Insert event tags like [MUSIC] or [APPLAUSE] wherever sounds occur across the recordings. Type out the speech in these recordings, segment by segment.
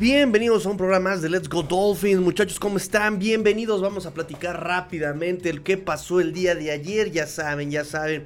Bienvenidos a un programa más de Let's Go Dolphins. Muchachos, ¿cómo están? Bienvenidos. Vamos a platicar rápidamente el que pasó el día de ayer. Ya saben, ya saben.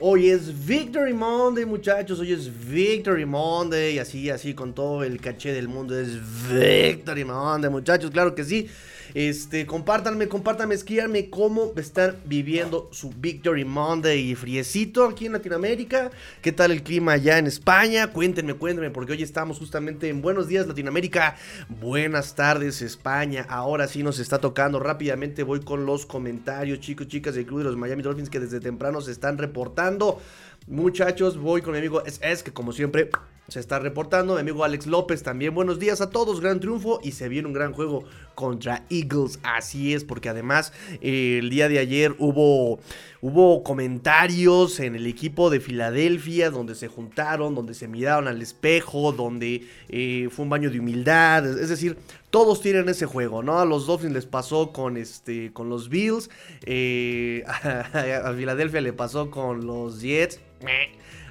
Hoy es Victory Monday, muchachos. Hoy es Victory Monday. Así, así, con todo el caché del mundo. Es Victory Monday, muchachos. Claro que sí. Este, compártanme, compártanme, escríbanme cómo están viviendo su Victory Monday friecito aquí en Latinoamérica. ¿Qué tal el clima allá en España? Cuéntenme, cuéntenme, porque hoy estamos justamente en Buenos Días Latinoamérica. Buenas tardes España. Ahora sí nos está tocando. Rápidamente voy con los comentarios, chicos, chicas del Club de los Miami Dolphins que desde temprano se están reportando. Muchachos, voy con mi amigo es que como siempre se está reportando. Mi amigo Alex López también. Buenos días a todos. Gran triunfo y se viene un gran juego contra Eagles. Así es, porque además eh, el día de ayer hubo, hubo comentarios en el equipo de Filadelfia donde se juntaron, donde se miraron al espejo, donde eh, fue un baño de humildad. Es decir, todos tienen ese juego, ¿no? A los Dolphins les pasó con, este, con los Bills. Eh, [LAUGHS] a, Filadelfia le pasó con los Jets.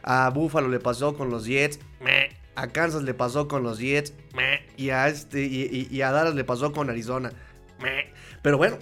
A Buffalo le pasó con los Jets. A Kansas le pasó con los Jets. Y a, este, y, a Dallas le pasó con Arizona. Pero bueno,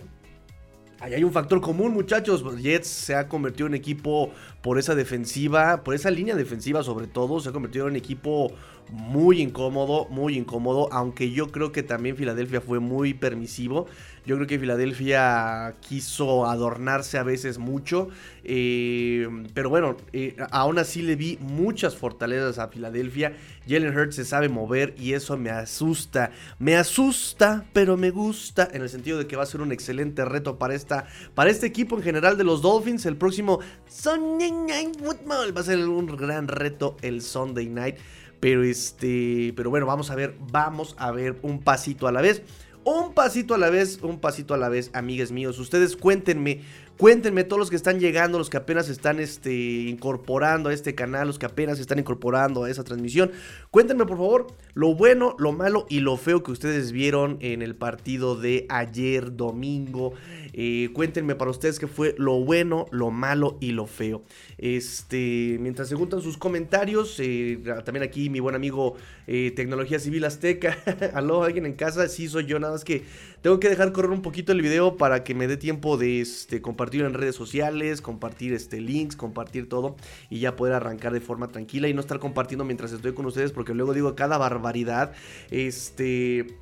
Ahí hay un factor común, muchachos. Jets se ha convertido en equipo por esa defensiva, por esa línea defensiva sobre todo. Se ha convertido en equipo muy incómodo, muy incómodo. Aunque yo creo que también Filadelfia fue muy permisivo. Yo creo que Filadelfia quiso adornarse a veces mucho. Eh, pero bueno, eh, aún así le vi muchas fortalezas a Filadelfia. Jalen Hurts se sabe mover y eso me asusta. Me asusta, pero me gusta. En el sentido de que va a ser un excelente reto para, esta, para este equipo en general de los Dolphins. El próximo Sunday Night Football va a ser un gran reto el Sunday Night. Pero este, pero bueno, vamos a ver, vamos a ver un pasito a la vez. Un pasito a la vez, un pasito a la vez, amigues míos. Ustedes cuéntenme, cuéntenme todos los que están llegando, los que apenas están este, incorporando a este canal, los que apenas están incorporando a esa transmisión. Cuéntenme por favor lo bueno, lo malo y lo feo que ustedes vieron en el partido de ayer domingo. Eh, cuéntenme para ustedes qué fue lo bueno, lo malo y lo feo. Este, mientras se juntan sus comentarios, eh, también aquí mi buen amigo eh, Tecnología Civil Azteca. [LAUGHS] Aló, alguien en casa, sí soy yo, nada más que tengo que dejar correr un poquito el video para que me dé tiempo de este, compartir en redes sociales, compartir este, links, compartir todo y ya poder arrancar de forma tranquila y no estar compartiendo mientras estoy con ustedes porque luego digo cada barbaridad. Este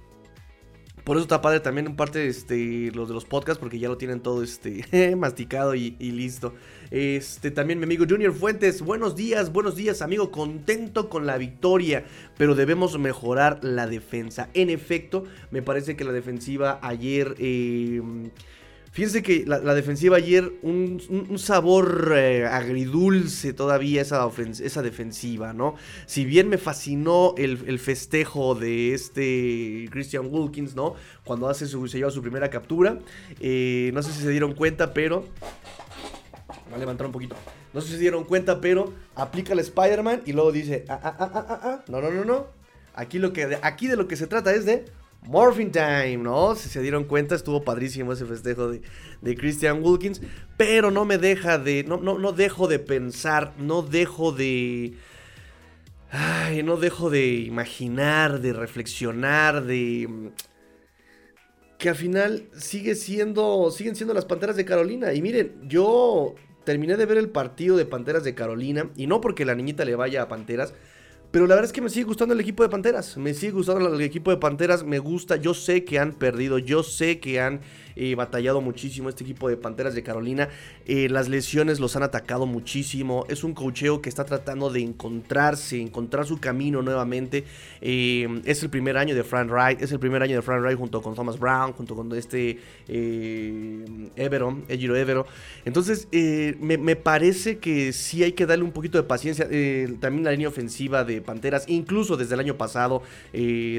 por eso está padre también en parte este, los de los podcasts, porque ya lo tienen todo este, [LAUGHS] masticado y, listo. Este, también mi amigo Junior Fuentes, buenos días, buenos días amigo, contento con la victoria, pero debemos mejorar la defensa. En efecto, me parece que la defensiva ayer... Eh, Fíjense que la, defensiva ayer, un, sabor eh, agridulce todavía esa, esa defensiva, ¿no? Si bien me fascinó el, festejo de este Christian Wilkins, ¿no? Cuando hace su, se lleva su primera captura. Eh, no sé si se dieron cuenta, pero... Voy a levantar un poquito. No sé si se dieron cuenta, pero aplica el Spider-Man y luego dice, ah, ah, ah, ah, ah, no, no, no, no. Aquí, lo que, aquí de lo que se trata es de Morphing Time, ¿no? Si se dieron cuenta, estuvo padrísimo ese festejo de, Christian Wilkins. Pero no me deja de. No, no, no dejo de pensar, no dejo de. Ay, no dejo de imaginar, de reflexionar, de. Que al final sigue siendo. Siguen siendo las panteras de Carolina. Y miren, yo terminé de ver el partido de Panteras de Carolina. Y no porque la niñita le vaya a Panteras pero la verdad es que me sigue gustando el equipo de Panteras. Me sigue gustando el equipo de Panteras. Me gusta. Yo sé que han perdido. Yo sé que han eh, batallado muchísimo este equipo de Panteras de Carolina. Eh, las lesiones los han atacado muchísimo. Es un cocheo que está tratando de encontrarse, encontrar su camino nuevamente. Eh, es el primer año de Frank Wright, es el primer año de Frank Wright junto con Thomas Brown, junto con este Evero, Ejiro Evero. Entonces, me, me, parece que sí hay que darle un poquito de paciencia. también la línea ofensiva de Panteras, incluso desde el año pasado,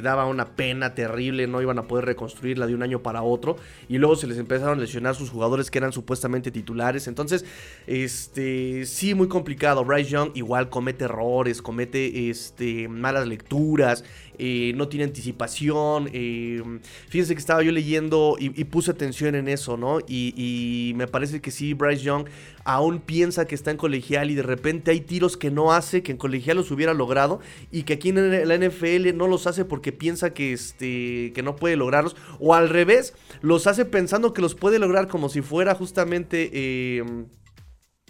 daba una pena terrible, no iban a poder reconstruirla de un año para otro. Y luego se les empezaron a lesionar sus jugadores que eran supuestamente titulares. Entonces, este, sí, muy complicado. Bryce Young igual comete errores, comete este, malas lecturas. No tiene anticipación. Eh, fíjense que estaba yo leyendo y, puse atención en eso, ¿no? Y, me parece que sí, Bryce Young aún piensa que está en colegial y de repente hay tiros que no hace, que en colegial los hubiera logrado y que aquí en la NFL no los hace porque piensa que, este, que no puede lograrlos. O al revés, los hace pensando que los puede lograr como si fuera justamente... Eh,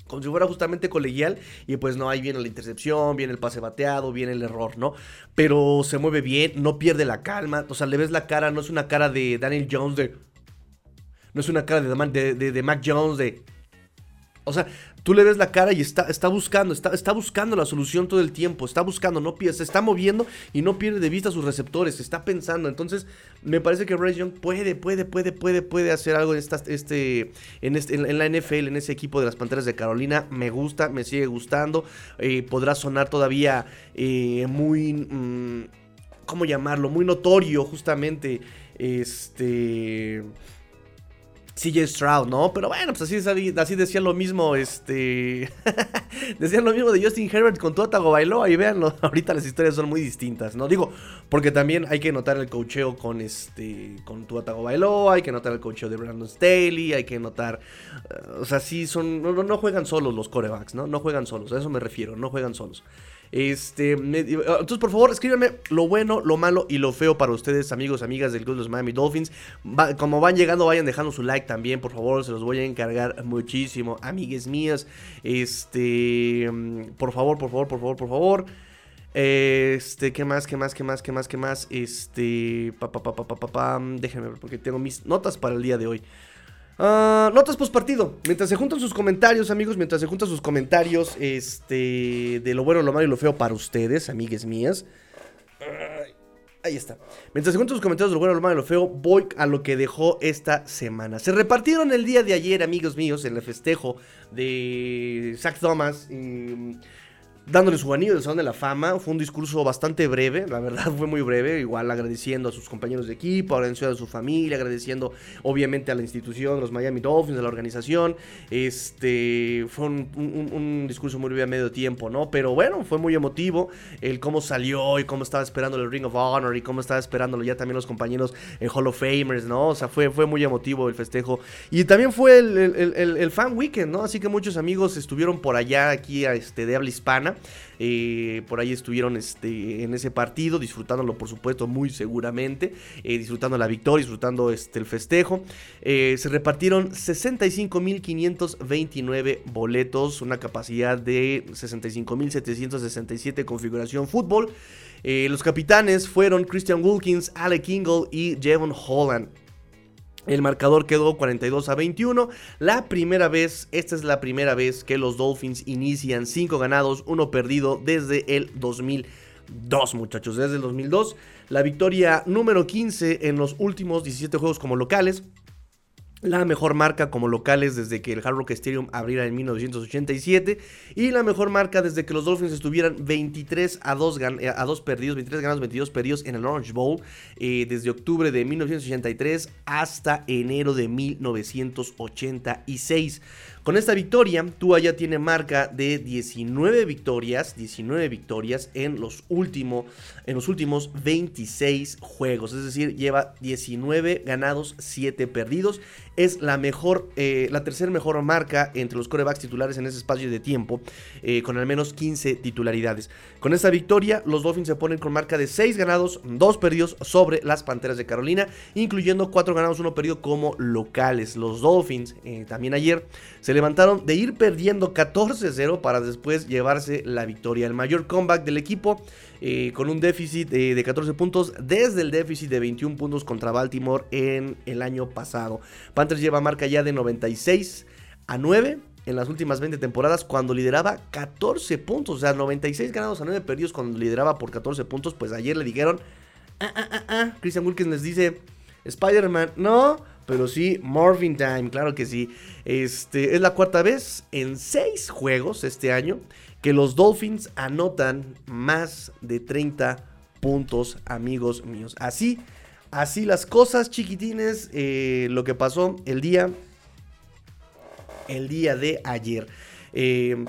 como si fuera justamente colegial. Y pues no, ahí viene la intercepción, viene el pase bateado, viene el error, ¿no? Pero se mueve bien, no pierde la calma. O sea, le ves la cara, no es una cara de Daniel Jones de. No es una cara de, de, de Mac Jones de. O sea, tú le ves la cara y está, está buscando, está, está buscando la solución todo el tiempo, está buscando, no se está moviendo y no pierde de vista sus receptores, está pensando. Entonces, me parece que Bryce Young puede, puede, puede, puede, puede hacer algo en, esta, este, en, este, en, la NFL, en ese equipo de las Panteras de Carolina. Me gusta, me sigue gustando. Eh, podrá sonar todavía eh, muy... Mm, ¿Cómo llamarlo? Muy notorio, justamente. Este CJ Stroud, ¿no? Pero bueno, pues así, así decían lo mismo, este... [LAUGHS] decían lo mismo de Justin Herbert con Tua Tagovailoa y véanlo, [LAUGHS] ahorita las historias son muy distintas, ¿no? Digo, porque también hay que notar el cocheo con este... con Tua Tagovailoa, hay que notar el cocheo de Brandon Staley, hay que notar... Eh, o sea, sí son... No, no, juegan solos los corebacks, ¿no? No juegan solos, a eso me refiero, no juegan solos. Este, entonces, por favor, escríbanme lo bueno, lo malo y lo feo para ustedes, amigos, amigas del Club de los Miami Dolphins. como van llegando, vayan dejando su like también, por favor, se los voy a encargar muchísimo, amigues mías. Este, por favor, por favor, por favor, por favor. Este, ¿qué más? ¿Qué más? ¿Qué más? ¿Qué más? ¿Qué más? Este, pa, pa, pa, pa, pa, pa, déjenme ver porque tengo mis notas para el día de hoy. Uh, notas post partido. Mientras se juntan sus comentarios, amigos, mientras se juntan sus comentarios este, de lo bueno, lo malo y lo feo para ustedes, amigues mías. ahí está. Mientras se juntan sus comentarios de lo bueno, lo malo y lo feo, voy a lo que dejó esta semana. Se repartieron el día de ayer, amigos míos, en el festejo de Zach Thomas. Y, dándole su anillo del Salón de la Fama. Fue un discurso bastante breve, la verdad [LAUGHS] fue muy breve, igual agradeciendo a sus compañeros de equipo, agradeciendo a su familia, agradeciendo obviamente a la institución, los Miami Dolphins, a la organización. Este fue un, discurso muy breve a medio tiempo, ¿no? Pero bueno, fue muy emotivo el cómo salió y cómo estaba esperando el Ring of Honor y cómo estaba esperándolo ya también los compañeros en Hall of Famers, ¿no? O sea, fue, fue muy emotivo el festejo. Y también fue el, el Fan Weekend, ¿no? Así que muchos amigos estuvieron por allá aquí este, de habla hispana. Eh, por ahí estuvieron este, en ese partido, disfrutándolo por supuesto muy seguramente, eh, disfrutando la victoria, disfrutando este, el festejo. Eh, se repartieron 65.529 boletos, una capacidad de 65.767 configuración fútbol. los capitanes fueron Christian Wilkins, Alec Ingle y Jevon Holland. El marcador quedó 42 a 21. La primera vez, esta es la primera vez que los Dolphins inician 5 ganados, 1 perdido desde el 2002, muchachos. Desde el 2002, la victoria número 15 en los últimos 17 juegos como locales la mejor marca como locales desde que el Hard Rock Stadium abriera en 1987 y la mejor marca desde que los Dolphins estuvieran 23 a 2, eh, a 2 perdidos, 23 ganados, 22 perdidos en el Orange Bowl eh, desde octubre de 1983 hasta enero de 1986. Con esta victoria, Tua ya tiene marca de 19 victorias, 19 victorias en los, último, en los últimos 26 juegos. Es decir, lleva 19 ganados, 7 perdidos. Es la mejor, eh, la tercera mejor marca entre los corebacks titulares en ese espacio de tiempo, eh, con al menos 15 titularidades. Con esta victoria, los Dolphins se ponen con marca de 6 ganados, 2 perdidos sobre las Panteras de Carolina, incluyendo 4 ganados, 1 perdido como locales. Los Dolphins, eh, también ayer, se levantaron de ir perdiendo 14-0 para después llevarse la victoria. El mayor comeback del equipo eh, con un déficit de 14 puntos desde el déficit de 21 puntos contra Baltimore en el año pasado. Panthers lleva marca ya de 96 a 9 en las últimas 20 temporadas cuando lideraba 14 puntos. O sea, 96 ganados a 9 perdidos cuando lideraba por 14 puntos. Pues ayer le dijeron, ah, ah, ah, ah. Christian Wilkins les dice, Spider-Man, no, pero sí, Morphin Time, claro que sí. Este, es la cuarta vez en 6 juegos este año que los Dolphins anotan más de 30 puntos, amigos míos. Así, así las cosas, chiquitines, eh, lo que pasó el día el día de ayer. Eh,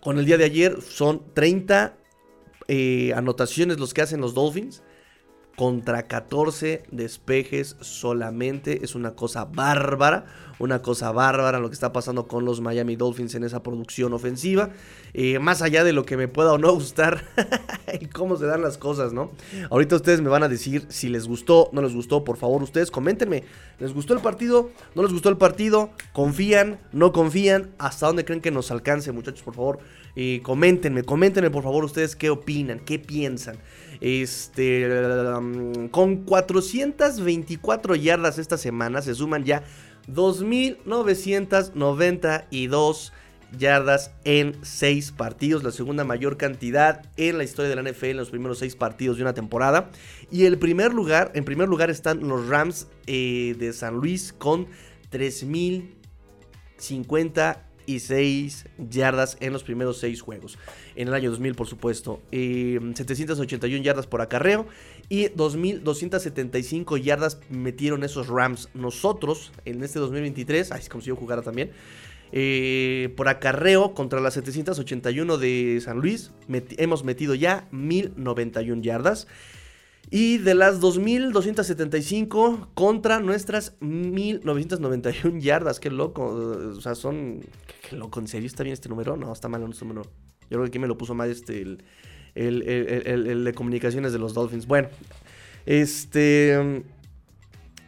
con el día de ayer son 30 eh, anotaciones los que hacen los Dolphins contra 14 despejes solamente. Es una cosa bárbara, una cosa bárbara lo que está pasando con los Miami Dolphins en esa producción ofensiva. Eh, más allá de lo que me pueda o no gustar [LAUGHS] y cómo se dan las cosas, ¿no? Ahorita ustedes me van a decir si les gustó, no les gustó. Por favor, ustedes coméntenme. ¿Les gustó el partido? ¿No les gustó el partido? ¿Confían? ¿No confían? ¿Hasta dónde creen que nos alcance, muchachos? Por favor, eh, coméntenme, coméntenme por favor ustedes qué opinan, qué piensan. Este, um, con 424 yardas esta semana se suman ya 2.992 yardas en 6 partidos, la segunda mayor cantidad en la historia de la NFL en los primeros 6 partidos de una temporada. Y el primer lugar, en primer lugar están los Rams eh, de San Luis con 3.050 y 6 yardas en los primeros 6 juegos. En el año 2000, por supuesto. 781 em, yardas por acarreo y 2.275 yardas metieron esos Rams. Nosotros, en este 2023, así como si yo jugara también, eh, por acarreo contra las 781 de San Luis, hemos metido ya 1.091 yardas. Y de las 2.275 contra nuestras 1.991 yardas. Qué loco. O sea, son... Qué, loco. ¿En serio está bien este número? No, está mal este número. Yo creo que aquí me lo puso mal este... El, el, de comunicaciones de los Dolphins. Bueno. Este...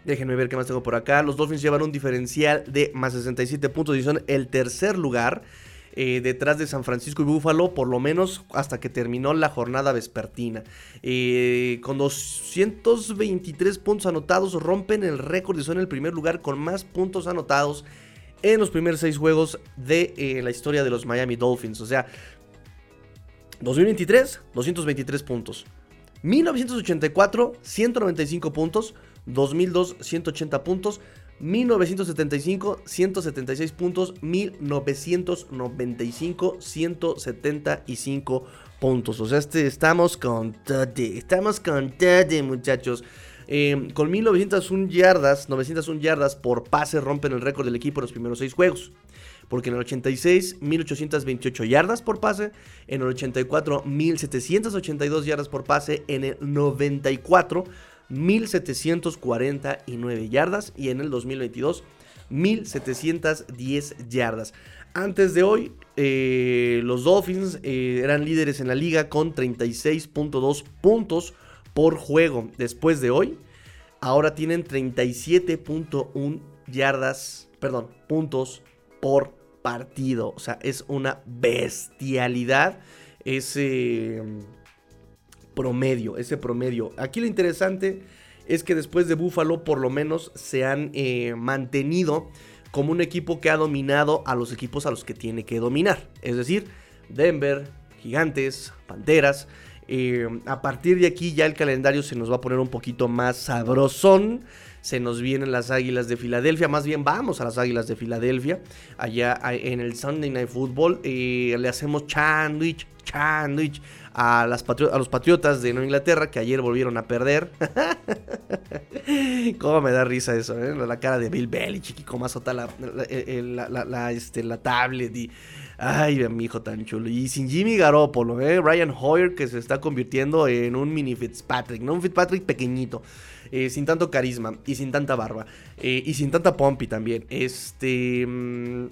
Déjenme ver qué más tengo por acá. Los Dolphins llevan un diferencial de más 67 puntos y son el tercer lugar. Eh, detrás de San Francisco y Búfalo, por lo menos hasta que terminó la jornada vespertina. Eh, con 223 puntos anotados, rompen el récord y son el primer lugar con más puntos anotados en los primeros seis juegos de eh, la historia de los Miami Dolphins. O sea, 2023, 223 puntos. 1984, 195 puntos. 2002, 180 puntos. 1975, 176 puntos. 1995, 175 puntos. O sea, este, estamos con todo. Estamos con todo, muchachos. Em, con 1901 yardas, 901 yardas por pase rompen el récord del equipo en los primeros 6 juegos. Porque en el 86, 1828 yardas por pase. En el 84, 1782 yardas por pase. En el 94, 1749 yardas y en el 2022 1710 yardas. Antes de hoy, eh, los Dolphins eh, eran líderes en la liga con 36.2 puntos por juego. Después de hoy, ahora tienen 37.1 yardas, perdón, puntos por partido. O sea, es una bestialidad ese promedio, ese promedio. Aquí lo interesante es que después de Buffalo por lo menos se han eh, mantenido como un equipo que ha dominado a los equipos a los que tiene que dominar. Es decir, Denver, Gigantes, Panteras. Eh, a partir de aquí ya el calendario se nos va a poner un poquito más sabrosón. Se nos vienen las Águilas de Filadelfia. Más bien vamos a las Águilas de Filadelfia. Allá en el Sunday Night Football. Eh, le hacemos sándwich, sándwich a, los Patriotas de Nueva Inglaterra que ayer volvieron a perder. [LAUGHS] Cómo me da risa eso, ¿eh? La cara de Bill Belichick y cómo azota la, la, este, la tablet y... Ay, mi hijo tan chulo. Y sin Jimmy Garoppolo, ¿eh? Ryan Hoyer que se está convirtiendo en un mini Fitzpatrick, ¿no? Un Fitzpatrick pequeñito. Eh, sin tanto carisma y sin tanta barba. Eh, y sin tanta pompi también. Este... Mm,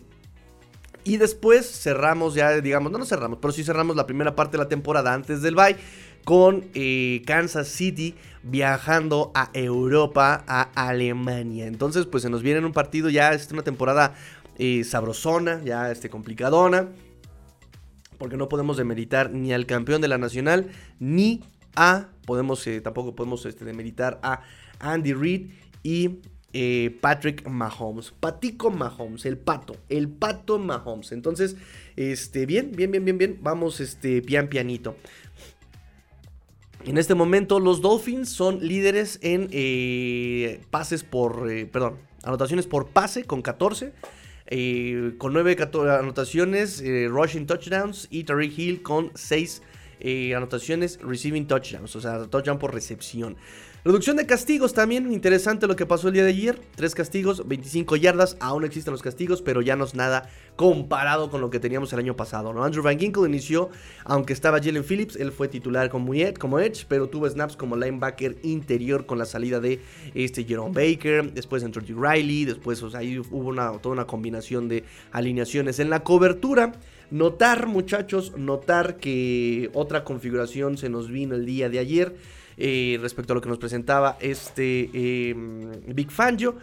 y después cerramos ya, digamos, no nos cerramos, pero sí cerramos la primera parte de la temporada antes del bye con eh, Kansas City viajando a Europa, a Alemania. Entonces, pues se nos viene un partido ya, es una temporada eh, sabrosona, ya este, complicadona. Porque no podemos demeritar ni al campeón de la nacional, ni a, podemos, eh, tampoco podemos este, demeritar a Andy Reid y eh, Patrick Mahomes. Patico Mahomes, el pato, el pato Mahomes. Entonces, este, bien, bien, bien, bien, bien. Vamos, este, pian pianito. En este momento, los Dolphins son líderes en eh, pases por, eh, perdón, anotaciones por pase con 14. con 9 anotaciones, rushing touchdowns y Tariq Hill con 6 anotaciones, receiving touchdowns, o sea, touchdown por recepción. Reducción de castigos también, interesante lo que pasó el día de ayer. Tres castigos, 25 yardas, aún existen los castigos, pero ya no es nada comparado con lo que teníamos el año pasado. ¿no? Andrew Van Ginkle inició, aunque estaba Jalen Phillips, él fue titular como, como Edge, pero tuvo snaps como linebacker interior con la salida de este Jerome Baker, después entró G. Riley, después ahí hubo una, toda una combinación de alineaciones en la cobertura. Notar, muchachos, notar que otra configuración se nos vino el día de ayer. Eh, respecto a lo que nos presentaba este em, Big Fangio.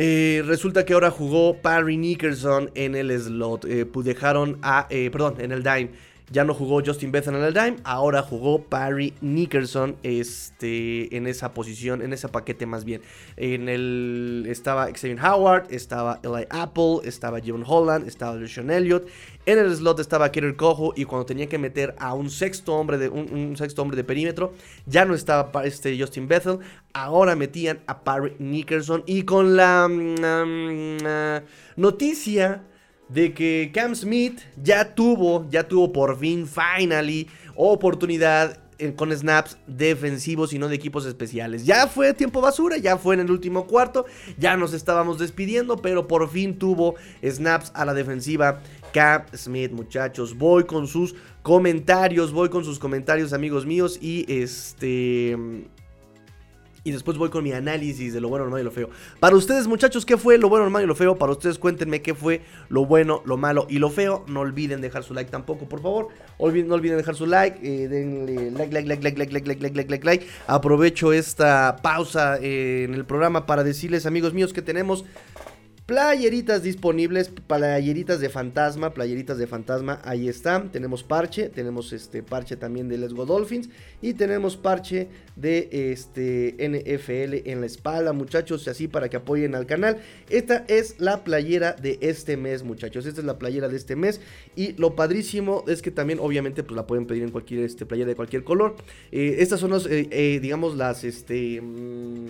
Eh, resulta que ahora jugó Parry Nickerson en el slot. Eh, dejaron a. perdón, en el dime. Ya no jugó Justin Bethel en el dime, ahora jugó Parry Nickerson este, en esa posición, en ese paquete más bien. En el estaba Xavier Howard, estaba Eli Apple, estaba Jevon Holland, estaba LeSean Elliott. En el slot estaba Kerry Cojo y cuando tenía que meter a un sexto hombre de un, sexto hombre de perímetro, ya no estaba este Justin Bethel, ahora metían a Parry Nickerson y con la mm, mm, noticia de que Cam Smith ya tuvo, ya tuvo por fin, finally, oportunidad con snaps defensivos y no de equipos especiales. Ya fue tiempo basura, ya fue en el último cuarto, ya nos estábamos despidiendo, pero por fin tuvo snaps a la defensiva. Cam Smith, muchachos, voy con sus comentarios, voy con sus comentarios, amigos míos, y este y después voy con mi análisis de lo bueno, lo malo y lo feo. Para ustedes, muchachos, ¿qué fue lo bueno, lo malo y lo feo? Para ustedes, cuéntenme qué fue lo bueno, lo malo y lo feo. No olviden dejar su like tampoco, por favor. no olviden dejar su like. Eh, denle like, like, like, like, like, like, like, like, like, like, Aprovecho esta pausa eh, en el programa para decirles, amigos míos, que tenemos Playeritas disponibles, playeritas de fantasma, playeritas de fantasma, ahí están. Tenemos parche, tenemos este parche también de Let's Go Dolphins y tenemos parche de este NFL en la espalda, muchachos, así para que apoyen al canal. Esta es la playera de este mes, muchachos. Esta es la playera de este mes y lo padrísimo es que también obviamente pues la pueden pedir en cualquier este playera de cualquier color. Eh, estas son los, eh, eh, digamos las este mm,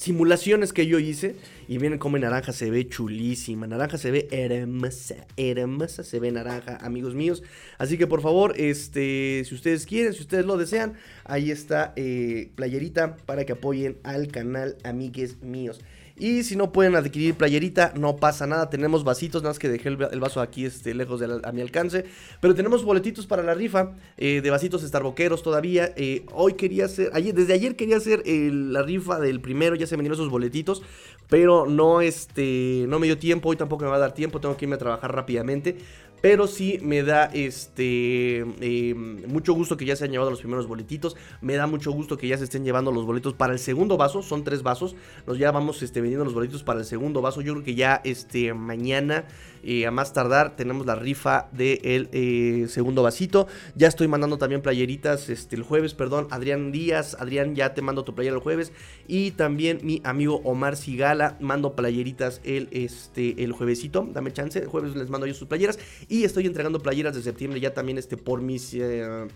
simulaciones que yo hice. Y miren cómo en naranja se ve chulísima. Naranja se ve hermosa, hermosa se ve naranja, amigos míos. Así que por favor, este, si ustedes quieren, si ustedes lo desean, ahí está eh, playerita para que apoyen al canal, amigues míos. Y si no pueden adquirir playerita, no pasa nada. Tenemos vasitos, nada más que dejé el, vaso aquí este, lejos de a mi alcance. Pero tenemos boletitos para la rifa eh, de vasitos starboqueros todavía. Eh, hoy quería hacer, ayer, desde ayer quería hacer la rifa del primero. Ya se vendieron esos boletitos. Pero no, este, no me dio tiempo. Hoy tampoco me va a dar tiempo. Tengo que irme a trabajar rápidamente. Pero sí me da este eh, mucho gusto que ya se han llevado los primeros boletitos. Me da mucho gusto que ya se estén llevando los boletos para el segundo vaso. Son tres vasos. Nos ya vamos este, vendiendo los boletos para el segundo vaso. Yo creo que ya este, mañana eh, a más tardar tenemos la rifa del eh, segundo vasito. Ya estoy mandando también playeritas este, el jueves, perdón. Adrián Díaz, Adrián, ya te mando tu playera el jueves. Y también mi amigo Omar Sigala, mando playeritas el, este, el juevesito. Dame chance, el jueves les mando yo sus playeras. Y estoy entregando playeras de septiembre ya también este, por mis... Eh,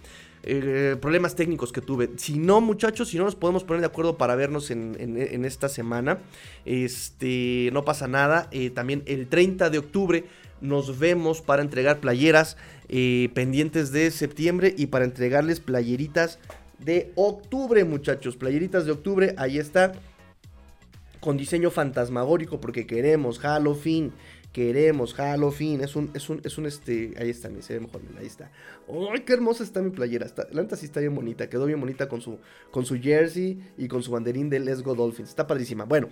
eh, problemas técnicos que tuve. Si no, muchachos, si no nos podemos poner de acuerdo para vernos en, esta semana, este, no pasa nada. Eh, también el 30 de octubre nos vemos para entregar playeras eh, pendientes de septiembre y para entregarles playeritas de octubre, muchachos. Playeritas de octubre, ahí está. Con diseño fantasmagórico porque queremos Halloween queremos, Halloween, es un, es un, es un, este, ahí está, se ve mejor, ahí está. ¡Ay, qué hermosa está mi playera! Está, la neta sí está bien bonita, quedó bien bonita con su, con su jersey y con su banderín de Let's Go Dolphins, está padrísima. Bueno,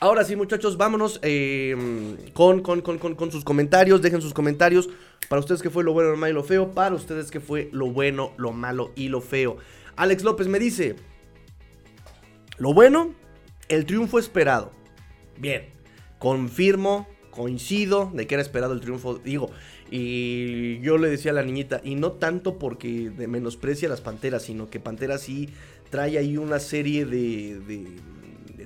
ahora sí muchachos, vámonos em, con, con, con, con, sus comentarios, dejen sus comentarios para ustedes que fue lo bueno, lo malo y lo feo, para ustedes que fue lo bueno, lo malo y lo feo. Alex López me dice, lo bueno, el triunfo esperado. Bien, confirmo, coincido de que era esperado el triunfo, digo, y yo le decía a la niñita, y no tanto porque menosprecia a las Panteras, sino que Panteras sí trae ahí una serie de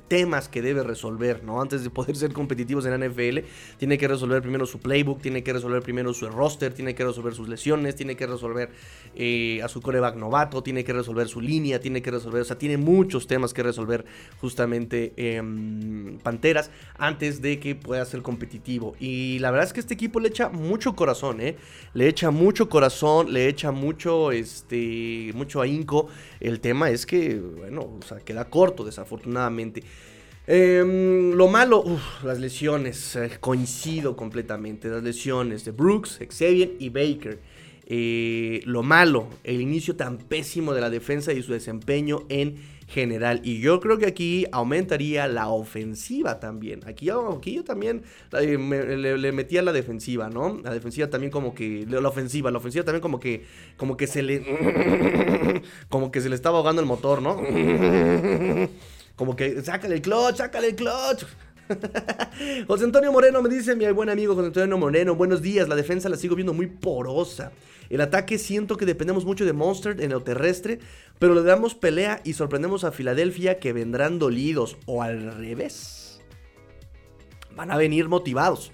temas que debe resolver, ¿no? Antes de poder ser competitivos en la NFL, tiene que resolver primero su playbook, tiene que resolver primero su roster, tiene que resolver sus lesiones, tiene que resolver eh, a su coreback novato, tiene que resolver su línea, tiene que resolver, o sea, tiene muchos temas que resolver justamente en Panteras antes de que pueda ser competitivo. Y la verdad es que este equipo le echa mucho corazón, ¿eh? Le echa mucho corazón, le echa mucho, este, mucho ahínco. El tema es que, bueno, o sea, queda corto, desafortunadamente. Em, lo malo, las lesiones, eh, coincido completamente, las lesiones de Brooks, Xavier y Baker. Eh, lo malo, el inicio tan pésimo de la defensa y su desempeño en general. Y yo creo que aquí aumentaría la ofensiva también. Aquí, aquí yo también eh, le, metía la defensiva, ¿no? La defensiva también como que... La ofensiva, la ofensiva también como que... Como que se le... [LAUGHS] Como que se le estaba ahogando el motor, ¿no? [LAUGHS] Como que, sácale el clutch, sácale el clutch. [LAUGHS] José Antonio Moreno me dice, mi buen amigo José Antonio Moreno, buenos días, la defensa la sigo viendo muy porosa. El ataque siento que dependemos mucho de Monster en el terrestre, pero le damos pelea y sorprendemos a Filadelfia que vendrán dolidos o al revés. Van a venir motivados.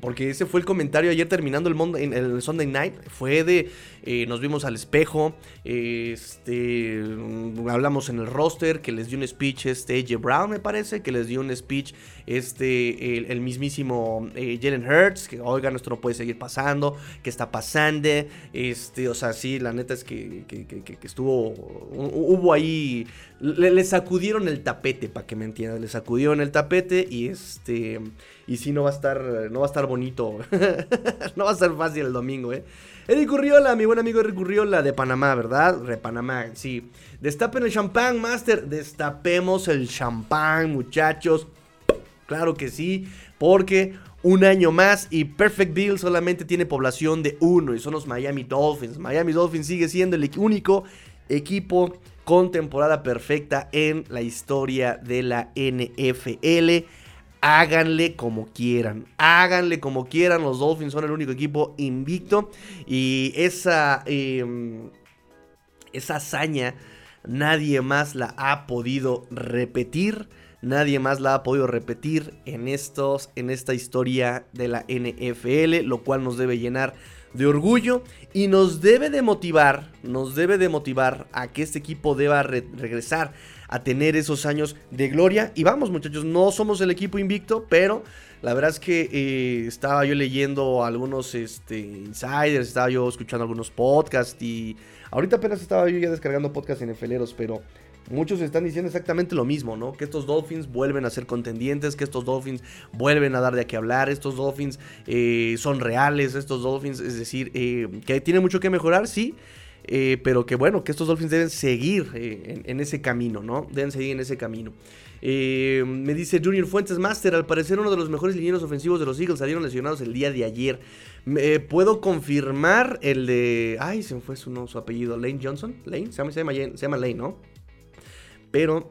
Porque ese fue el comentario ayer terminando el, en el Sunday Night. Fue de, eh, nos vimos al espejo, este, mm, hablamos en el roster, que les dio un speech este AJ Brown me parece, que les dio un speech este, el, mismísimo eh, Jalen Hurts, que oiga, esto no puede seguir pasando, que está pasando, este, o sea, sí, la neta es que, que, estuvo, hubo ahí, le, sacudieron el tapete, para que me entiendan, le sacudieron el tapete y este, y sí, no va a estar, no va a estar bonito, [LAUGHS] no va a ser fácil el domingo, eh. Eric Urriola, mi buen amigo Eric Urriola de Panamá, ¿verdad? De Panamá, sí. Destapen el champán, Master. Destapemos el champán, muchachos. Claro que sí, porque un año más y Perfect Bill solamente tiene población de uno y son los Miami Dolphins. Miami Dolphins sigue siendo el único equipo con temporada perfecta en la historia de la NFL. Háganle como quieran, háganle como quieran. Los Dolphins son el único equipo invicto y esa, em, esa hazaña nadie más la ha podido repetir. Nadie más la ha podido repetir en, estos, en esta historia de la NFL, lo cual nos debe llenar de orgullo y nos debe de motivar, nos debe de motivar a que este equipo deba regresar a tener esos años de gloria. Y vamos muchachos, no somos el equipo invicto, pero la verdad es que eh, estaba yo leyendo algunos este, insiders, estaba yo escuchando algunos podcasts y ahorita apenas estaba yo ya descargando podcasts en NFLeros, pero Muchos están diciendo exactamente lo mismo, ¿no? Que estos Dolphins vuelven a ser contendientes, que estos Dolphins vuelven a dar de qué hablar, estos Dolphins eh, son reales, estos Dolphins, es decir, eh, que tiene mucho que mejorar, sí, eh, pero que bueno, que estos Dolphins deben seguir en, ese camino, ¿no? Deben seguir en ese camino. me dice Junior Fuentes Master, al parecer uno de los mejores linieros ofensivos de los Eagles salieron lesionados el día de ayer. ¿Puedo confirmar el de... Ay, se me fue su, su apellido, Lane Johnson. Lane, se llama, se llama Lane, ¿no? pero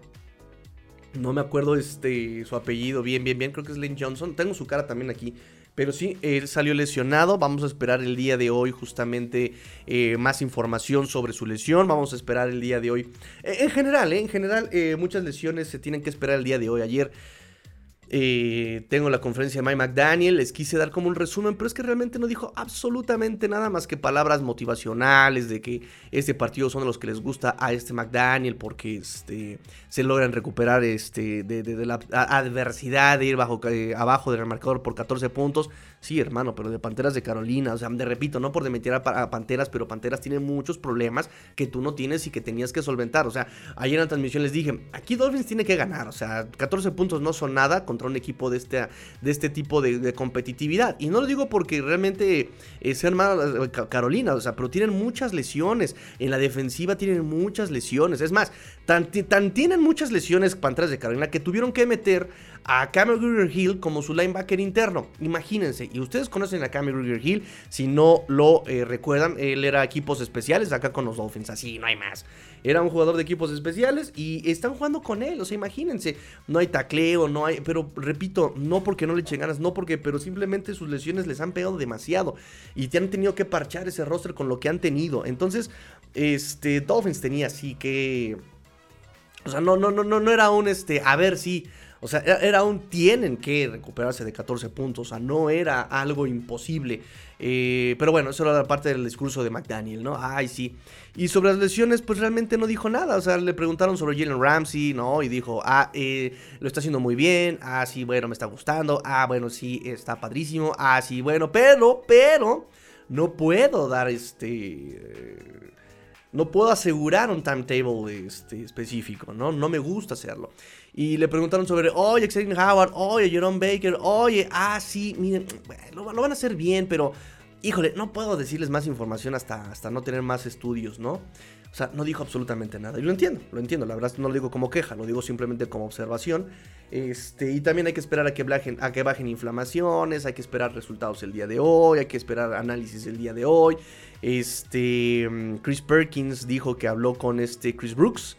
no me acuerdo este, su apellido bien, bien, bien. Creo que es Lane Johnson. Tengo su cara también aquí. Pero sí, él salió lesionado. Vamos a esperar el día de hoy justamente eh, más información sobre su lesión. Vamos a esperar el día de hoy. Eh, en general, eh, en general, muchas lesiones se tienen que esperar el día de hoy. Ayer eh, tengo la conferencia de Mike McDaniel, les quise dar como un resumen, pero es que realmente no dijo absolutamente nada más que palabras motivacionales de que este partido son los que les gusta a este McDaniel porque este, se logran recuperar este, de, la adversidad de ir bajo, eh, abajo del marcador por 14 puntos. Sí, hermano, pero de Panteras de Carolina, o sea, te repito, no por demeter a, Panteras, pero Panteras tiene muchos problemas que tú no tienes y que tenías que solventar. O sea, ayer en la transmisión les dije, aquí Dolphins tiene que ganar, o sea, 14 puntos no son nada contra un equipo de este, de este tipo de, competitividad. Y no lo digo porque realmente eh, sean malas eh, Carolina, o sea, pero tienen muchas lesiones. En la defensiva tienen muchas lesiones. Es más, tan, tan tienen muchas lesiones Panteras de Carolina que tuvieron que meter a Cameron Hill como su linebacker interno. Imagínense, y ustedes conocen a Cameron Hill, si no lo eh, recuerdan, él era equipos especiales acá con los Dolphins, así, no hay más. Era un jugador de equipos especiales y están jugando con él, o sea, imagínense, no hay tacleo, no hay, pero repito, no porque no le echen ganas, no porque, pero simplemente sus lesiones les han pegado demasiado y te han tenido que parchar ese roster con lo que han tenido. Entonces, este, Dolphins tenía así que... O sea, no, no, no, no, no era un, este, a ver si... O sea, era, un tienen que recuperarse de 14 puntos. O sea, no era algo imposible. Eh, pero bueno, eso era parte del discurso de McDaniel, ¿no? Ay, sí. Y sobre las lesiones, pues realmente no dijo nada. O sea, le preguntaron sobre Jalen Ramsey, ¿no? Y dijo, ah, eh, lo está haciendo muy bien. Ah, sí, bueno, me está gustando. Ah, bueno, sí, está padrísimo. Ah, sí, bueno, pero, pero, no puedo dar este no puedo asegurar un timetable este, específico, ¿no? No me gusta hacerlo. Y le preguntaron sobre, oye, Xavier Howard, oye, Jerome Baker, oye, ah, sí, miren, lo, van a hacer bien, pero, híjole, no puedo decirles más información hasta, hasta no tener más estudios, ¿no? O sea, no dijo absolutamente nada. Y lo entiendo, lo entiendo. La verdad no lo digo como queja, lo digo simplemente como observación. Este, y también hay que esperar a que, a que bajen inflamaciones, hay que esperar resultados el día de hoy, hay que esperar análisis el día de hoy. Este, mm, Chris Perkins dijo que habló con este Chris Brooks.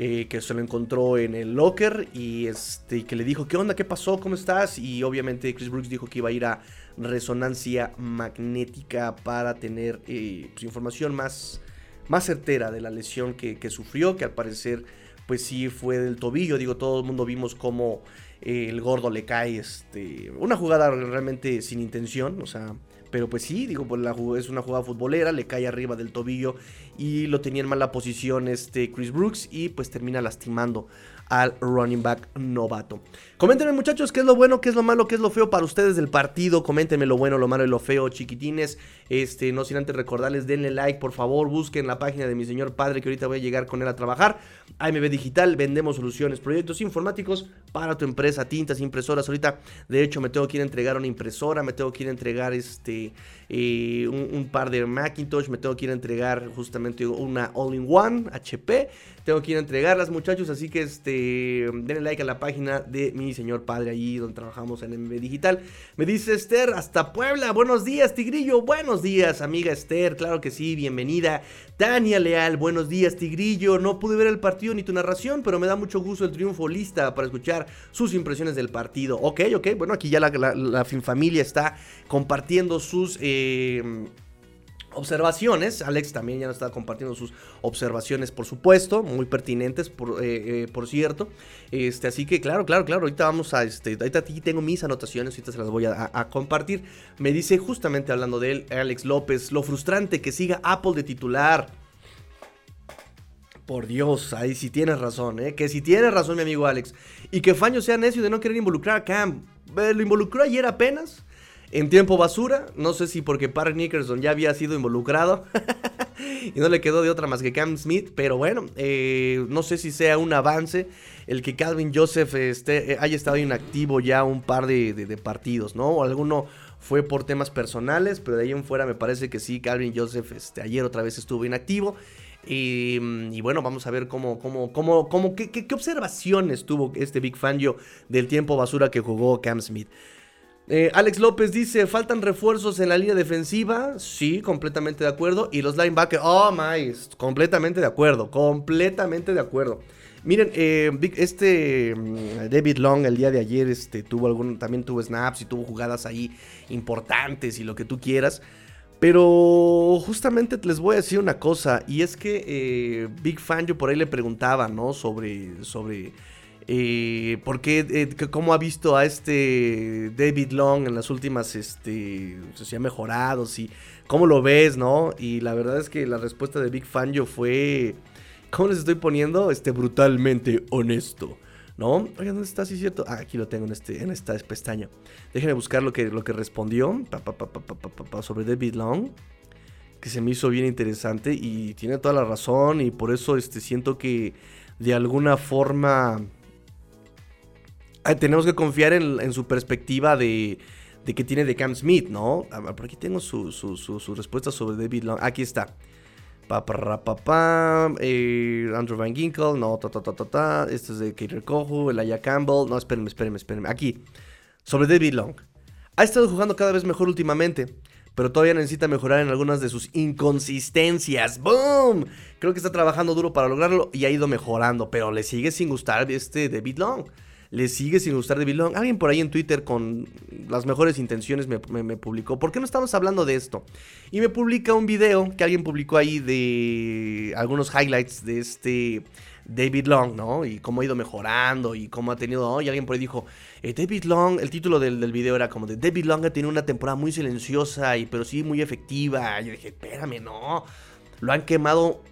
Eh, que se lo encontró en el locker y este que le dijo, ¿qué onda? ¿Qué pasó? ¿Cómo estás? Y obviamente Chris Brooks dijo que iba a ir a resonancia magnética para tener eh, pues, información más, más certera de la lesión que, sufrió, que al parecer pues sí fue del tobillo, digo, todo el mundo vimos cómo eh, el gordo le cae, este, una jugada realmente sin intención, o sea, pero pues sí, digo, pues la, es una jugada futbolera, le cae arriba del tobillo y lo tenía en mala posición este Chris Brooks y pues termina lastimando al running back novato. Coméntenme muchachos qué es lo bueno, qué es lo malo, qué es lo feo para ustedes del partido. Coméntenme lo bueno, lo malo y lo feo, chiquitines. Este, no sin antes recordarles, denle like, por favor, busquen la página de mi señor padre que ahorita voy a llegar con él a trabajar. AMB Digital, vendemos soluciones, proyectos informáticos para tu empresa, tintas, impresoras. Ahorita, de hecho, me tengo que ir a entregar una impresora, me tengo que ir a entregar este eh, un, par de Macintosh, me tengo que ir a entregar justamente una All-in-One HP. Tengo que ir a entregarlas, muchachos, así que este, denle like a la página de mi señor padre allí donde trabajamos en MB Digital. Me dice Esther, hasta Puebla. Buenos días, Tigrillo. Buenos días, amiga Esther. Claro que sí, bienvenida. Tania Leal, buenos días, Tigrillo. No pude ver el partido ni tu narración, pero me da mucho gusto el triunfo. Lista para escuchar sus impresiones del partido. Ok, ok. Bueno, aquí ya la, la, familia está compartiendo sus. Eh, observaciones. Alex también ya nos está compartiendo sus observaciones, por supuesto, muy pertinentes, por, eh, eh, por cierto. Este, así que, claro, claro, claro, ahorita vamos a, este, ahorita aquí tengo mis anotaciones, ahorita se las voy a, compartir. Me dice justamente hablando de él, Alex López, lo frustrante que siga Apple de titular. Por Dios, ahí sí tienes razón, ¿eh? Que si tienes razón, mi amigo Alex. Y que Faño sea necio de no querer involucrar a Cam. Lo involucró ayer apenas en tiempo basura. No sé si porque Park Nickerson ya había sido involucrado [LAUGHS] y no le quedó de otra más que Cam Smith. Pero bueno, eh, no sé si sea un avance el que Calvin Joseph esté, eh, haya estado inactivo ya un par de, partidos, ¿no? O alguno fue por temas personales, pero de ahí en fuera me parece que sí, Calvin Joseph este, ayer otra vez estuvo inactivo. Y, bueno, vamos a ver cómo, cómo, cómo, cómo qué, qué, observaciones tuvo este Big Fangio del tiempo basura que jugó Cam Smith. Eh, Alex López dice, ¿faltan refuerzos en la línea defensiva? Sí, completamente de acuerdo. Y los linebackers, oh my, completamente de acuerdo, completamente de acuerdo. Miren, eh, este mm, David Long el día de ayer este, tuvo algún, también tuvo snaps y tuvo jugadas ahí importantes y lo que tú quieras. Pero justamente les voy a decir una cosa, y es que eh, Big Fan yo por ahí le preguntaba, ¿no? Sobre, sobre eh, ¿Por qué, eh, cómo ha visto a este David Long en las últimas, este, si ha mejorado, si, cómo lo ves, ¿no? Y la verdad es que la respuesta de Big Fangio fue, ¿cómo les estoy poniendo? Este, brutalmente honesto, ¿no? Oigan, ¿dónde está? Sí, cierto. Ah, aquí lo tengo en, este, en esta pestaña. Déjenme buscar lo que, lo que respondió sobre David Long que se me hizo bien interesante y tiene toda la razón y por eso este, siento que de alguna forma tenemos que confiar en, su perspectiva de, que tiene de Cam Smith, ¿no? por aquí tengo su, respuesta sobre David Long. Aquí está. Pa, pa, pa, eh, Andrew Van Ginkle, no, ta, ta, ta, ta, ta. Este es de Kater Kohu, Aya Campbell. No, espérenme, espérenme, espérenme. Aquí, sobre David Long. Ha estado jugando cada vez mejor últimamente, pero todavía necesita mejorar en algunas de sus inconsistencias. ¡Boom! Creo que está trabajando duro para lograrlo y ha ido mejorando, pero le sigue sin gustar este David Long le sigue sin gustar de Long. Alguien por ahí en Twitter con las mejores intenciones me, publicó, ¿por qué no estamos hablando de esto? Y me publica un video que alguien publicó ahí de algunos highlights de este David Long, ¿no? Y cómo ha ido mejorando y cómo ha tenido... y alguien por ahí dijo, eh, David Long, el título del, del, video era como de David Long ha tenido una temporada muy silenciosa, y, pero sí muy efectiva. Y yo dije, espérame, no. Lo han quemado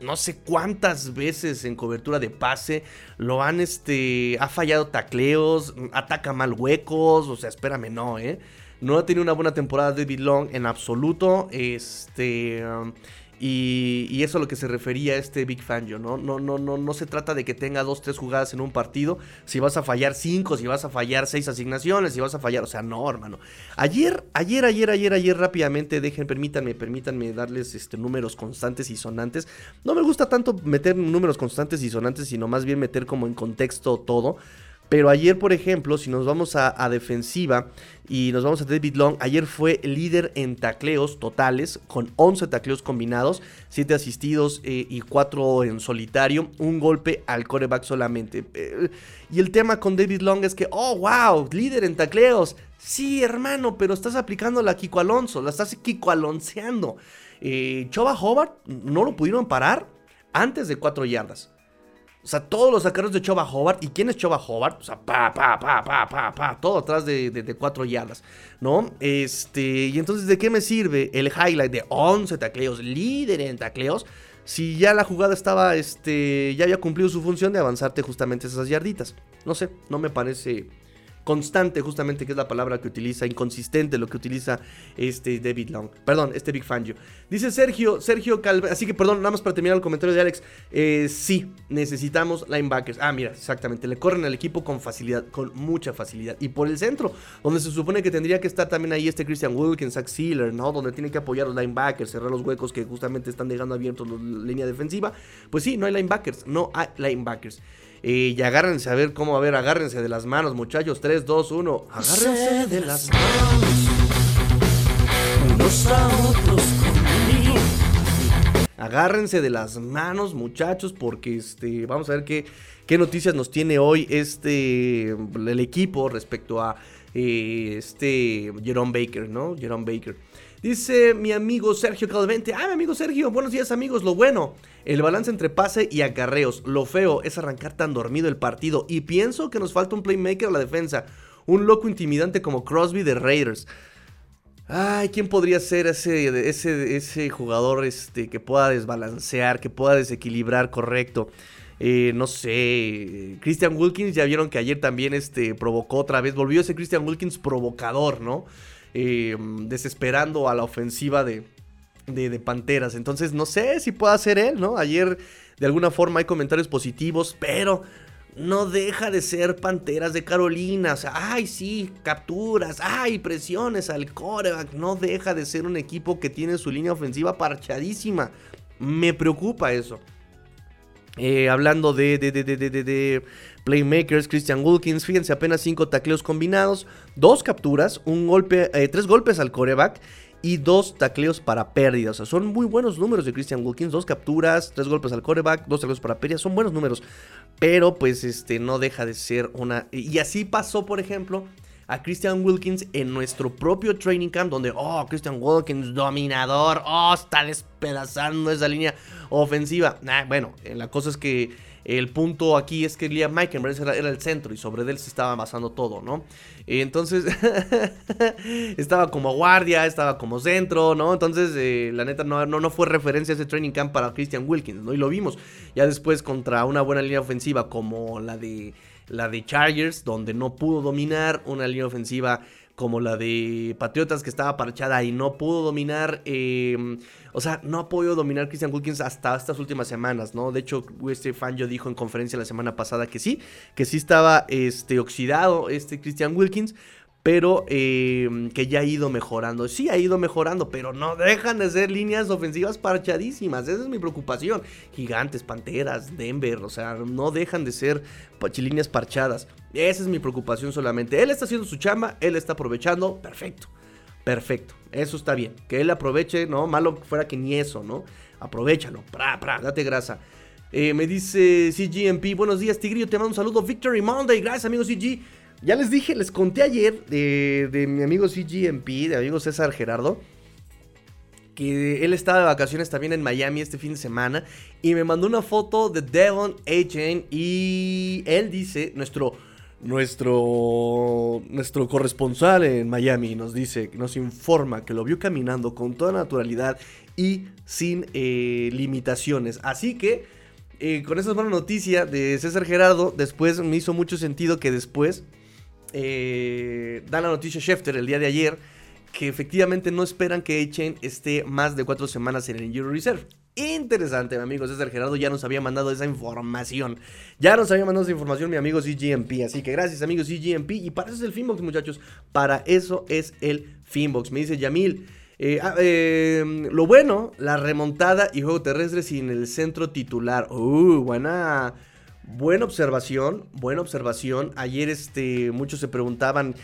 no sé cuántas veces en cobertura de pase, lo han, este, ha fallado tacleos, ataca mal huecos, o sea, espérame, no, ¿eh? No ha tenido una buena temporada David Long en absoluto, este... Um, y, eso es a lo que se refería este Big Fangio, ¿no? No, no, no, no se trata de que tenga dos, tres jugadas en un partido. Si vas a fallar cinco, si vas a fallar seis asignaciones, si vas a fallar. O sea, no, hermano. Ayer, ayer, ayer, ayer, ayer, rápidamente, dejen, permítanme, permítanme darles este, números constantes y sonantes. No me gusta tanto meter números constantes y sonantes, sino más bien meter como en contexto todo. Pero ayer, por ejemplo, si nos vamos a, defensiva y nos vamos a David Long, ayer fue líder en tacleos totales, con 11 tacleos combinados, 7 asistidos eh, y 4 en solitario, un golpe al coreback solamente. Eh, y el tema con David Long es que, oh, wow, líder en tacleos. Sí, hermano, pero estás aplicando la Kiko Alonso, la estás Kiko Alonceando. Eh, Choba Hobart no lo pudieron parar antes de 4 yardas. O sea, todos los sacaros de Choba Hobart. ¿Y quién es Choba Hobart? O sea, pa, pa, pa, pa, pa, pa. Todo atrás de, de, cuatro yardas. ¿No? Este. Y entonces, ¿de qué me sirve el highlight de 11 tacleos? Líder en tacleos. Si ya la jugada estaba. Este. Ya había cumplido su función de avanzarte justamente esas yarditas. No sé, no me parece constante, justamente, que es la palabra que utiliza, inconsistente lo que utiliza este David Long. Perdón, este Big Fangio. Dice Sergio, Sergio así que perdón, nada más para terminar el comentario de Alex. Eh, sí, necesitamos linebackers. Ah, mira, exactamente, le corren al equipo con facilidad, con mucha facilidad. Y por el centro, donde se supone que tendría que estar también ahí este Christian Wilkins, Zach Sealer, ¿no? Donde tiene que apoyar los linebackers, cerrar los huecos que justamente están dejando abiertos la línea defensiva. Pues sí, no hay linebackers, no hay linebackers. Y agárrense a ver cómo, a ver, agárrense de las manos, muchachos. 3, 2, 1. Agárrense de las manos. Agárrense de las manos, muchachos, porque este, vamos a ver qué, qué noticias nos tiene hoy este, el equipo respecto a eh, este Jerome Baker, ¿no? Jerome Baker. Dice mi amigo Sergio Calvente. Ah, mi amigo Sergio, buenos días amigos. Lo bueno, el balance entre pase y acarreos. Lo feo es arrancar tan dormido el partido. Y pienso que nos falta un playmaker a la defensa. Un loco intimidante como Crosby de Raiders. Ay, ¿quién podría ser ese, ese, ese jugador este, que pueda desbalancear, que pueda desequilibrar correcto? Eh, no sé, Christian Wilkins, ya vieron que ayer también este, provocó otra vez, volvió ese Christian Wilkins provocador, ¿no? Eh, desesperando a la ofensiva de, de, Panteras. Entonces no sé si pueda ser él, ¿no? Ayer de alguna forma hay comentarios positivos, pero no deja de ser Panteras de Carolina. O sea, ay, sí, capturas, ay, presiones al coreback. No deja de ser un equipo que tiene su línea ofensiva parchadísima. Me preocupa eso. Eh, hablando de, de, de, de, playmakers, Christian Wilkins, fíjense, apenas 5 tacleos combinados, 2 capturas, un golpe, 3 eh, golpes al coreback y 2 tacleos para pérdida. O sea, son muy buenos números de Christian Wilkins, 2 capturas, 3 golpes al coreback, 2 tacleos para pérdida, son buenos números. Pero pues este no deja de ser una... Y así pasó, por ejemplo, a Christian Wilkins en nuestro propio training camp, donde, oh, Christian Wilkins, dominador, oh, está despedazando esa línea ofensiva. bueno, eh, la cosa es que el punto aquí es que Liam Meikenberg era, era, el centro y sobre él se estaba basando todo, ¿no? Entonces, [LAUGHS] estaba como guardia, estaba como centro, ¿no? Entonces, eh, la neta, no, no, no, fue referencia ese training camp para Christian Wilkins, ¿no? Y lo vimos ya después contra una buena línea ofensiva como la de la de Chargers, donde no pudo dominar una línea ofensiva como la de Patriotas que estaba parchada y no pudo dominar, em, o sea, no ha podido dominar Christian Wilkins hasta estas últimas semanas, ¿no? De hecho, este fan yo dijo en conferencia la semana pasada que sí, que sí estaba este, oxidado este Christian Wilkins, pero eh, que ya ha ido mejorando. Sí, ha ido mejorando, pero no dejan de ser líneas ofensivas parchadísimas. Esa es mi preocupación. Gigantes, Panteras, Denver, o sea, no dejan de ser líneas parchadas. Esa es mi preocupación solamente. Él está haciendo su chamba, él está aprovechando, perfecto. Perfecto, eso está bien. Que él aproveche, ¿no? Malo fuera que ni eso, ¿no? Aprovechalo, pra, pra, date grasa. Eh, me dice CGMP, buenos días Tigrillo, te mando un saludo, Victory Monday, gracias amigo CG. Ya les dije, les conté ayer de, mi amigo CGMP, de amigo César Gerardo, que él estaba de vacaciones también en Miami este fin de semana y me mandó una foto de Devon Achen y él dice, nuestro, nuestro, nuestro corresponsal en Miami nos dice, nos informa que lo vio caminando con toda naturalidad y sin eh, limitaciones. Así que eh, con esa buena noticia de César Gerardo, después me hizo mucho sentido que después eh, da la noticia Schefter el día de ayer que efectivamente no esperan que Echen esté más de cuatro semanas en el Euro Reserve. Interesante, mi amigo César Gerardo ya nos había mandado esa información. Ya nos había mandado esa información mi amigo CGMP. Así que gracias, amigo CGMP. Y para eso es el Finbox, muchachos. Para eso es el Finbox. Me dice Yamil. Eh, ah, em, lo bueno, la remontada y juego terrestre sin el centro titular. Uh, buena. Buena observación, buena observación. Ayer este, muchos se preguntaban,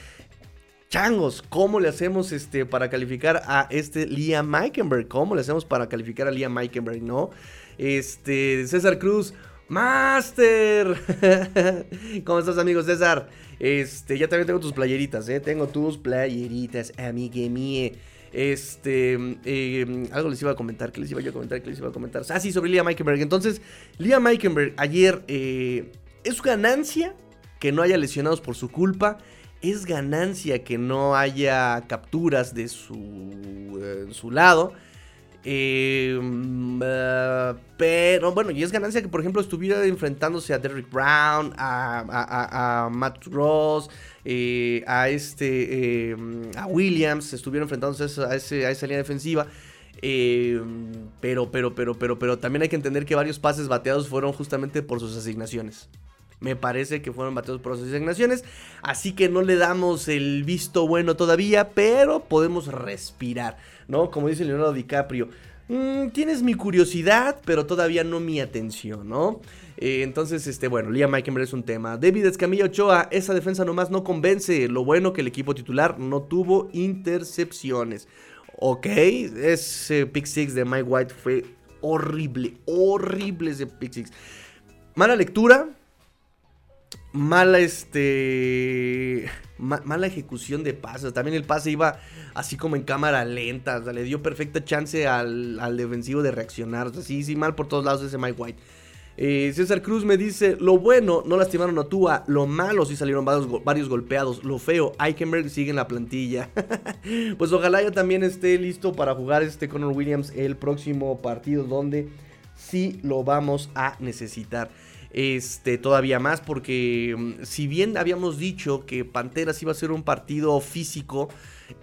changos, ¿cómo le hacemos este, para calificar a este Liam Meikenberg? ¿Cómo le hacemos para calificar a Liam Meikenberg, no? Este, César Cruz, Master. [LAUGHS] ¿Cómo estás, amigo César? Este, ya también tengo tus playeritas, ¿eh? Tengo tus playeritas, amigue mie. Este, em, algo les iba a comentar, ¿qué les iba yo a comentar? ¿Qué les iba a comentar? Ah, sí, sobre Liam Meikenberg. Entonces, Liam Meikenberg ayer eh, es ganancia que no haya lesionados por su culpa. Es ganancia que no haya capturas de su, eh, su lado. Eh, pero bueno, y es ganancia que, por ejemplo, estuviera enfrentándose a Derrick Brown, a, Matt Ross, eh, a este eh, a Williams, estuvieron enfrentándose a esa línea defensiva. pero, pero, pero, pero, pero también hay que entender que varios pases bateados fueron justamente por sus asignaciones. Me parece que fueron bateados por sus asignaciones. Así que no le damos el visto bueno todavía, pero podemos respirar. ¿no? Como dice Leonardo DiCaprio. Mm, tienes mi curiosidad, pero todavía no mi atención, ¿no? Eh, entonces, este, bueno, Liam Meikenberg es un tema. David Escamilla Ochoa, esa defensa nomás no convence. Lo bueno que el equipo titular no tuvo intercepciones. Ok, ese pick six de Mike White fue horrible, horrible ese pick six. Mala lectura, mala este mala ejecución de pases. También el pase iba así como en cámara lenta. le dio perfecta chance al, defensivo de reaccionar. O sí, sí, mal por todos lados ese Mike White. Eh, César Cruz me dice, lo bueno, no lastimaron a Tua, lo malo sí salieron varios, golpeados, lo feo, Eichenberg sigue en la plantilla. [LAUGHS] pues ojalá yo también esté listo para jugar este Conor Williams el próximo partido donde sí lo vamos a necesitar este, todavía más, porque mm, si bien habíamos dicho que Panteras iba a ser un partido físico,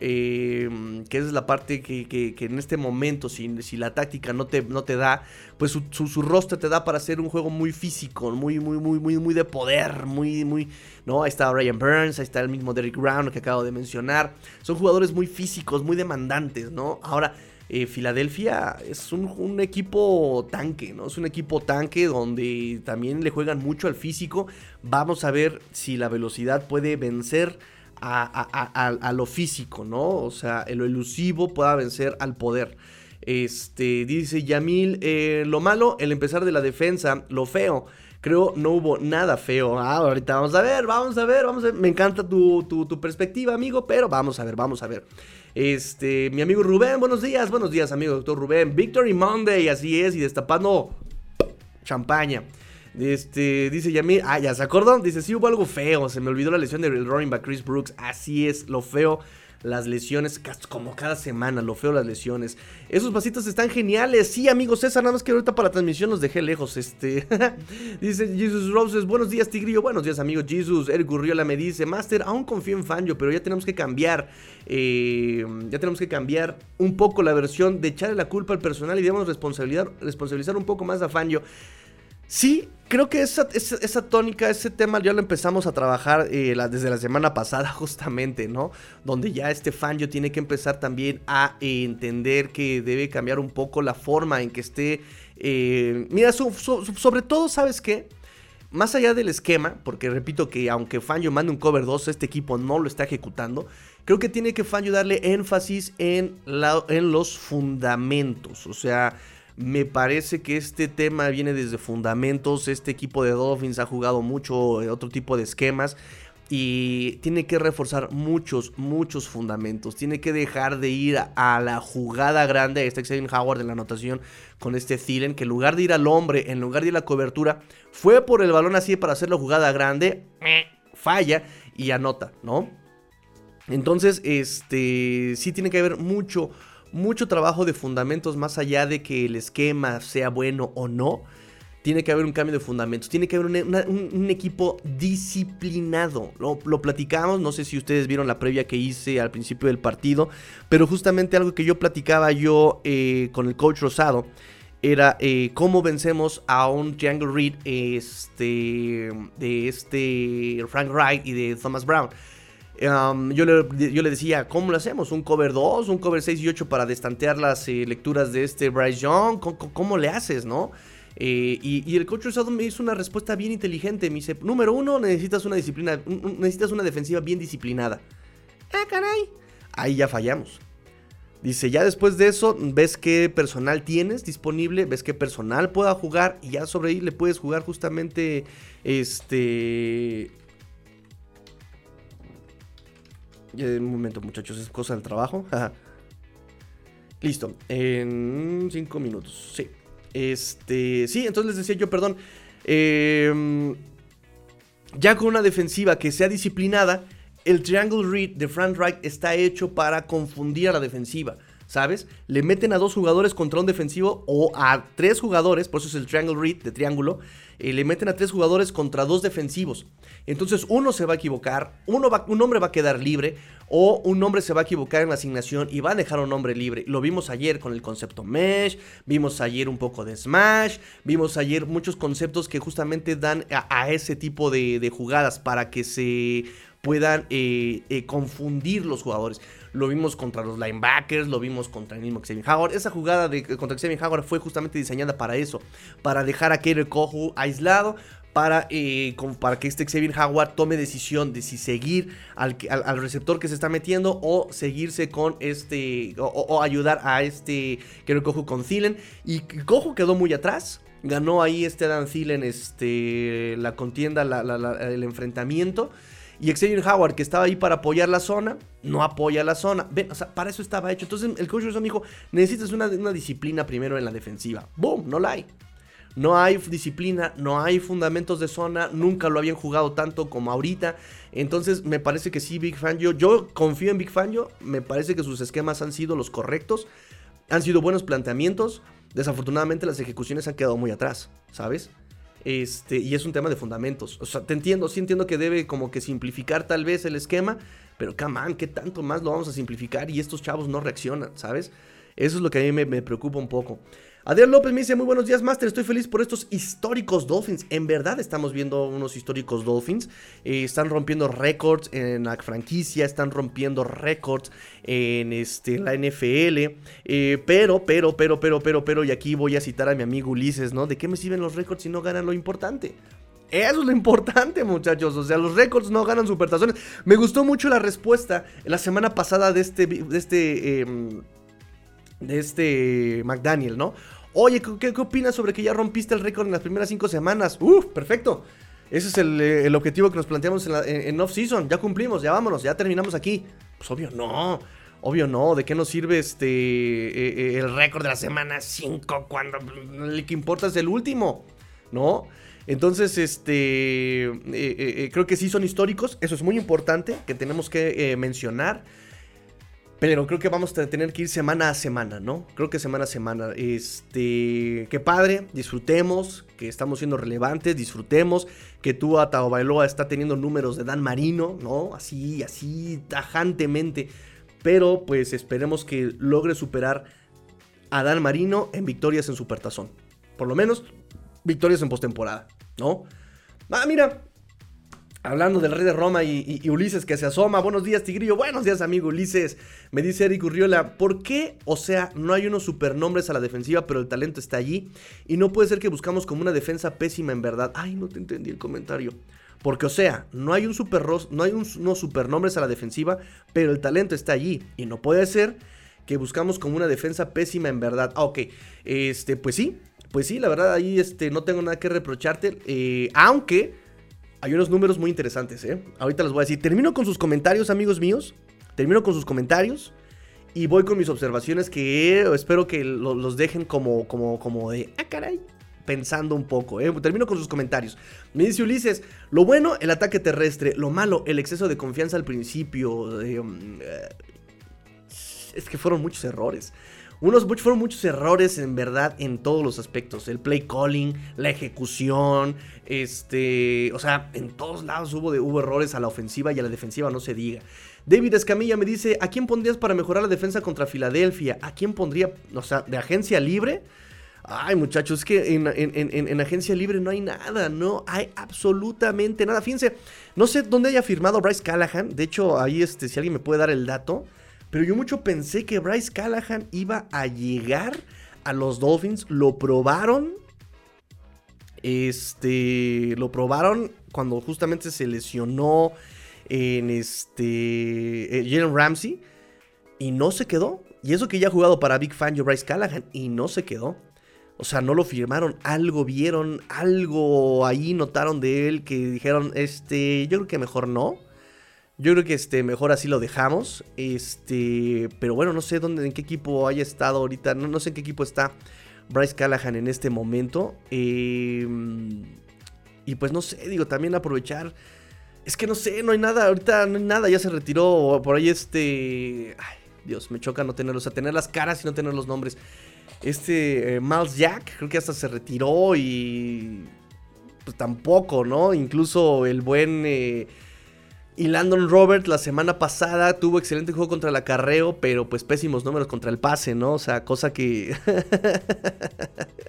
eh, que es la parte que, en este momento, si, si, la táctica no te, no te da, pues su, su, rostro te da para hacer un juego muy físico, muy, muy, muy, muy, muy de poder, muy, muy, ¿no? Ahí está Ryan Burns, ahí está el mismo Derrick Brown que acabo de mencionar. Son jugadores muy físicos, muy demandantes, ¿no? Ahora, eh, Filadelfia es un, equipo tanque, ¿no? Es un equipo tanque donde también le juegan mucho al físico. Vamos a ver si la velocidad puede vencer a, lo físico, ¿no? O sea, lo elusivo pueda vencer al poder. Este, dice Yamil, eh, lo malo, el empezar de la defensa, lo feo. Creo no hubo nada feo. Ah, ahorita vamos a ver, vamos a ver, vamos a ver. Me encanta tu, tu perspectiva, amigo, pero vamos a ver, vamos a ver. Este, mi amigo Rubén, buenos días, buenos días, amigo doctor Rubén. Victory Monday, así es, y destapando champaña. Este, dice Yamil, ah, ya se acordó, dice, sí hubo algo feo, se me olvidó la lesión del running back Chris Brooks, así es, lo feo las lesiones, como cada semana, lo feo las lesiones. Esos pasitos están geniales. Sí, amigos César, nada más que ahorita para la transmisión los dejé lejos. Este [LAUGHS] dice Jesus Roses, buenos días, Tigrillo. Buenos días, amigo Jesus. Eric Gurriola me dice, Master, aún confío en Fangio, pero ya tenemos que cambiar. Eh, ya tenemos que cambiar un poco la versión de echarle la culpa al personal y debemos responsabilizar, responsabilizar un poco más a Fangio. Sí, creo que esa, tónica, ese tema ya lo empezamos a trabajar eh, desde la semana pasada [LAUGHS] justamente, ¿no? Donde ya este fan yo tiene que empezar también a entender que debe cambiar un poco la forma en que esté... Eh, mira, sobre todo, ¿sabes qué? Más allá del esquema, porque repito que aunque Fangio mande un cover 2, este equipo no lo está ejecutando. Creo que tiene que Fangio darle énfasis en los fundamentos. O sea, me parece que este tema viene desde fundamentos. Este equipo de Dolphins ha jugado mucho eh, otro tipo de esquemas. Y tiene que reforzar muchos, muchos fundamentos. Tiene que dejar de ir a la jugada grande. Está Xavier Howard en la anotación con este Thielen. Que en lugar de ir al hombre, en lugar de ir a la cobertura, fue por el balón así para hacer la jugada grande. Falla y anota, ¿no? Entonces, este. Sí tiene que haber mucho, mucho trabajo de fundamentos más allá de que el esquema sea bueno o no. Tiene que haber un cambio de fundamentos, tiene que haber un, equipo disciplinado. Lo, platicamos, no sé si ustedes vieron la previa que hice al principio del partido, pero justamente algo que yo platicaba yo eh, con el coach Rosado era eh, cómo vencemos a un Triangle Reed este, de este Frank Wright y de Thomas Brown. Yo, le, yo, le, decía, ¿cómo lo hacemos? ¿Un cover 2? ¿Un cover 6 y 8 para destantear las eh, lecturas de este Bryce Young? ¿Cómo, le haces, no? Eh, y, el coach Rosado me hizo una respuesta bien inteligente. Me dice, número uno, necesitas una disciplina, necesitas una defensiva bien disciplinada. Ah, caray. Ahí ya fallamos. Dice, ya después de eso, ves qué personal tienes disponible, ves qué personal pueda jugar y ya sobre ahí le puedes jugar justamente, este, Un momento, muchachos, es cosa del trabajo. [LAUGHS] Listo, en 5 minutos, sí. Este, sí, entonces les decía yo, perdón. Em, ya con una defensiva que sea disciplinada, el Triangle Read de Frank Wright está hecho para confundir a la defensiva. ¿Sabes? Le meten a dos jugadores contra un defensivo o a tres jugadores, por eso es el Triangle Read de triángulo. Eh, le meten a tres jugadores contra dos defensivos. Entonces uno se va a equivocar, uno va, un hombre va a quedar libre o un hombre se va a equivocar en la asignación y va a dejar a un hombre libre. Lo vimos ayer con el concepto mesh, vimos ayer un poco de smash, vimos ayer muchos conceptos que justamente dan a, ese tipo de, jugadas para que se puedan eh, eh, confundir los jugadores. Lo vimos contra los linebackers, lo vimos contra el mismo Xavier Howard. Esa jugada de, contra Xavier Howard fue justamente diseñada para eso, para dejar a Kerry Kohu aislado, para, eh, para que este Xavier Howard tome decisión de si seguir al, receptor que se está metiendo o seguirse con este o, ayudar a este Kerry Kohu con Thielen. Y Kohu quedó muy atrás. Ganó ahí este Dan Thielen este, la contienda, el enfrentamiento. Y Xavier Howard, que estaba ahí para apoyar la zona, no apoya la zona. Para eso estaba hecho. Entonces el coach me dijo, necesitas una, una disciplina primero en la defensiva. ¡Boom! No la hay. No hay disciplina, no hay fundamentos de zona, nunca lo habían jugado tanto como ahorita. Entonces me parece que sí, Big Fan. Yo, confío en Big Fan. Yo, me parece que sus esquemas han sido los correctos. Han sido buenos planteamientos. Desafortunadamente las ejecuciones han quedado muy atrás, ¿sabes? Este, y es un tema de fundamentos. O sea, te entiendo, sí entiendo que debe como que simplificar tal vez el esquema. Pero, come on, ¿qué tanto más lo vamos a simplificar? Y estos chavos no reaccionan, ¿sabes? Eso es lo que a mí me preocupa un poco. Adrián López me dice, muy buenos días, Master, estoy feliz por estos históricos Dolphins. En verdad estamos viendo unos históricos Dolphins. Eh, están rompiendo récords en la franquicia, están rompiendo récords en este, la NFL. Eh, pero, pero, pero, pero, pero, pero, y aquí voy a citar a mi amigo Ulises, ¿no? ¿De qué me sirven los récords si no ganan lo importante? Eso es lo importante, [LAUGHS] muchachos. O sea, los récords no ganan supertazones. Me gustó mucho la respuesta la semana pasada de este... De este em, de este McDaniel, ¿no? Oye, ¿qué, opinas sobre que ya rompiste el récord en las primeras cinco semanas? ¡Uf! Perfecto. Ese es eh, el, objetivo que nos planteamos en, off-season. Ya cumplimos, ya vámonos, ya terminamos aquí. Pues obvio no. Obvio no. ¿De qué nos sirve este eh, eh, el récord de la semana 5 cuando el que importa es el último? ¿No? Entonces, este, creo que sí son históricos. Eso es muy importante que tenemos que mencionar. Pero creo que vamos a tener que ir semana a semana, ¿no? Creo que semana a semana. Este, qué padre, disfrutemos, que estamos siendo relevantes, disfrutemos, que tú a Bailoa está teniendo números de Dan Marino, ¿no? Así, así, tajantemente. Pero pues esperemos que logre superar a Dan Marino en victorias en Supertazón. Por lo menos victorias en postemporada, ¿no? Ah, mira, Hablando del rey de Roma y, Ulises que se asoma. Buenos días, Tigrillo. Buenos días, amigo Ulises. Me dice Eric Urriola, ¿por qué? O sea, no hay unos supernombres a la defensiva, pero el talento está allí. Y no puede ser que buscamos como una defensa pésima en verdad. Ay, no te entendí el comentario. Porque, o sea, no hay, un super, no hay unos supernombres a la defensiva, pero el talento está allí. Y no puede ser que buscamos como una defensa pésima en verdad. Ah, ok. Este, pues sí. Pues sí, la verdad, ahí este, no tengo nada que reprocharte. Eh, aunque hay unos números muy interesantes, ¿eh? Ahorita les voy a decir. Termino con sus comentarios, amigos míos. Termino con sus comentarios. Y voy con mis observaciones que espero que los dejen como, como, como de, ah, caray, pensando un poco. ¿eh? Termino con sus comentarios. Me dice Ulises, lo bueno, el ataque terrestre. Lo malo, el exceso de confianza al principio. Um, eh, es que fueron muchos errores. Unos, fueron muchos errores en verdad en todos los aspectos. El play calling, la ejecución, este, o sea, en todos lados hubo, hubo errores a la ofensiva y a la defensiva, no se diga. David Escamilla me dice, ¿a quién pondrías para mejorar la defensa contra Filadelfia? ¿A quién pondría, o sea, de agencia libre? Ay, muchachos, es que en, en, agencia libre no hay nada, no hay absolutamente nada. Fíjense, no sé dónde haya firmado Bryce Callahan. De hecho, ahí, este, si alguien me puede dar el dato. Pero yo mucho pensé que Bryce Callahan iba a llegar a los Dolphins. Lo probaron. Este. Lo probaron cuando justamente se lesionó en este. Eh, Jalen Ramsey. Y no se quedó. Y eso que ya ha jugado para Big Fan yo Bryce Callahan. Y no se quedó. O sea, no lo firmaron, algo vieron, algo ahí notaron de él que dijeron, este, yo creo que mejor no. Yo creo que este, mejor así lo dejamos. Este, pero bueno, no sé dónde, en qué equipo haya estado ahorita. No, no sé en qué equipo está Bryce Callahan en este momento. Em, y pues no sé, digo, también aprovechar. Es que no sé, no hay nada, ahorita no hay nada, ya se retiró por ahí este... Dios, me choca no tenerlos, o sea, tener las caras y no tener los nombres. Este eh, Miles Jack, creo que hasta se retiró y... Pues tampoco, ¿no? Incluso el buen... Eh, y Landon Robert la semana pasada tuvo excelente juego contra el acarreo, pero pues pésimos números contra el pase, ¿no? O sea, cosa que...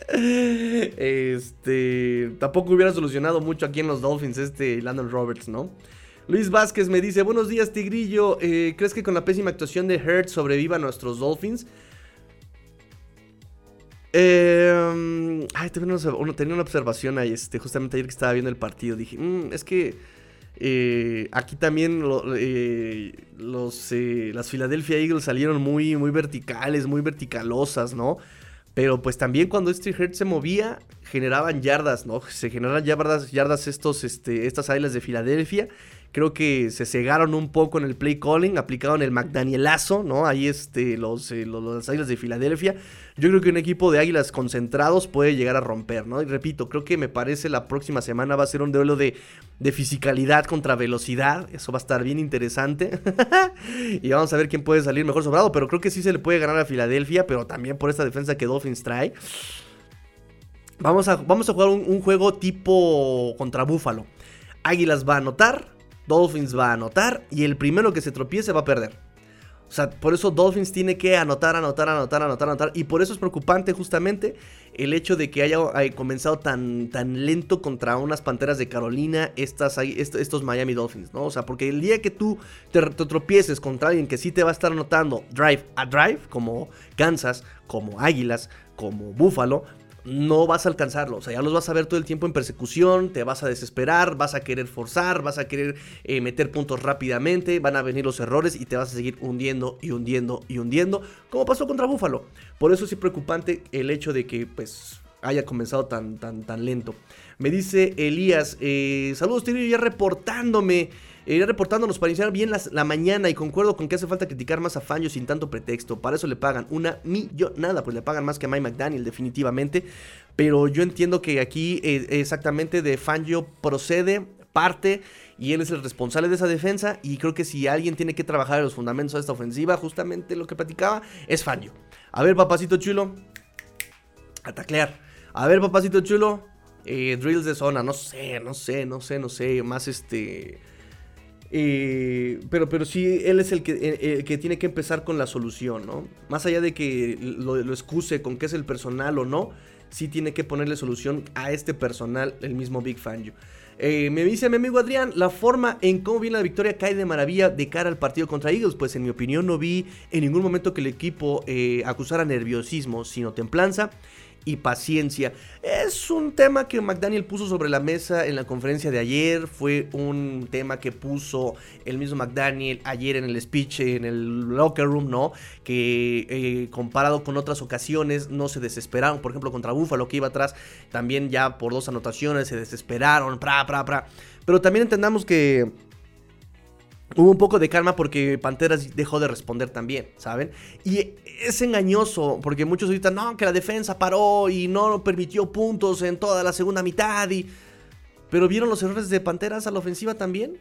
[LAUGHS] este... Tampoco hubiera solucionado mucho aquí en los Dolphins este Landon Roberts, ¿no? Luis Vázquez me dice, buenos días Tigrillo, eh, ¿crees que con la pésima actuación de Hurt sobreviva nuestros Dolphins? Eh, ay, tenía una, observación ahí, este, justamente ayer que estaba viendo el partido, dije, mm, es que eh, aquí también eh, los, eh, las Philadelphia Eagles salieron muy, muy verticales, muy verticalosas, ¿no? Pero pues también cuando este Hurt se movía, generaban yardas, ¿no? Se generaban yardas, yardas estos, este, estas águilas de Filadelfia. Creo que se cegaron un poco en el play calling, aplicaron el McDanielazo, ¿no? Ahí este, los, eh, los, Águilas de Filadelfia. Yo creo que un equipo de Águilas concentrados puede llegar a romper, ¿no? Y repito, creo que me parece la próxima semana va a ser un duelo de, de fisicalidad contra velocidad. Eso va a estar bien interesante. [LAUGHS] y vamos a ver quién puede salir mejor sobrado. Pero creo que sí se le puede ganar a Filadelfia, pero también por esta defensa que Dolphins trae. Vamos a, vamos a jugar un, un juego tipo contra Búfalo. Águilas va a anotar, Dolphins va a anotar y el primero que se tropiece va a perder. O sea, por eso Dolphins tiene que anotar, anotar, anotar, anotar, anotar. Y por eso es preocupante justamente el hecho de que haya, comenzado tan, tan lento contra unas Panteras de Carolina estas, estos Miami Dolphins, ¿no? O sea, porque el día que tú te, te, tropieces contra alguien que sí te va a estar anotando drive a drive, como Kansas, como Águilas, como Buffalo, no vas a alcanzarlo. O sea, ya los vas a ver todo el tiempo en persecución, te vas a desesperar, vas a querer forzar, vas a querer eh, meter puntos rápidamente, van a venir los errores y te vas a seguir hundiendo y hundiendo y hundiendo, como pasó contra Búfalo. Por eso es preocupante el hecho de que pues haya comenzado tan, tan, tan lento. Me dice Elías, eh, saludos, estoy ya reportándome. Iré reportándonos para iniciar bien la mañana y concuerdo con que hace falta criticar más a Fangio sin tanto pretexto. Para eso le pagan una millonada, pues le pagan más que a Mike McDaniel definitivamente. Pero yo entiendo que aquí eh, exactamente de Fangio procede, parte y él es el responsable de esa defensa y creo que si alguien tiene que trabajar en los fundamentos de esta ofensiva, justamente lo que platicaba es Fangio. A ver, papacito chulo, a taclear. A ver, papacito chulo, eh, drills de zona, no sé, no sé, no sé, no sé, más este eh, pero, pero sí, él es el que, que tiene que empezar con la solución, ¿no? Más allá de que lo, lo excuse con que es el personal o no, sí tiene que ponerle solución a este personal, el mismo Big Fangio. Eh, me dice mi amigo Adrián, la forma en cómo viene la victoria cae de maravilla de cara al partido contra Eagles. Pues en mi opinión no vi en ningún momento que el equipo eh, acusara nerviosismo, sino templanza y paciencia. Es un tema que McDaniel puso sobre la mesa en la conferencia de ayer. Fue un tema que puso el mismo McDaniel ayer en el speech, en el locker room, ¿no? Que eh, comparado con otras ocasiones no se desesperaron. Por ejemplo, contra Buffalo que iba atrás, también ya por dos anotaciones se desesperaron. Pra, pra, pra. Pero también entendamos que Hubo un poco de calma porque Panteras dejó de responder también, ¿saben? Y es engañoso porque muchos ahorita, no, que la defensa paró y no permitió puntos en toda la segunda mitad y... Pero vieron los errores de Panteras a la ofensiva también.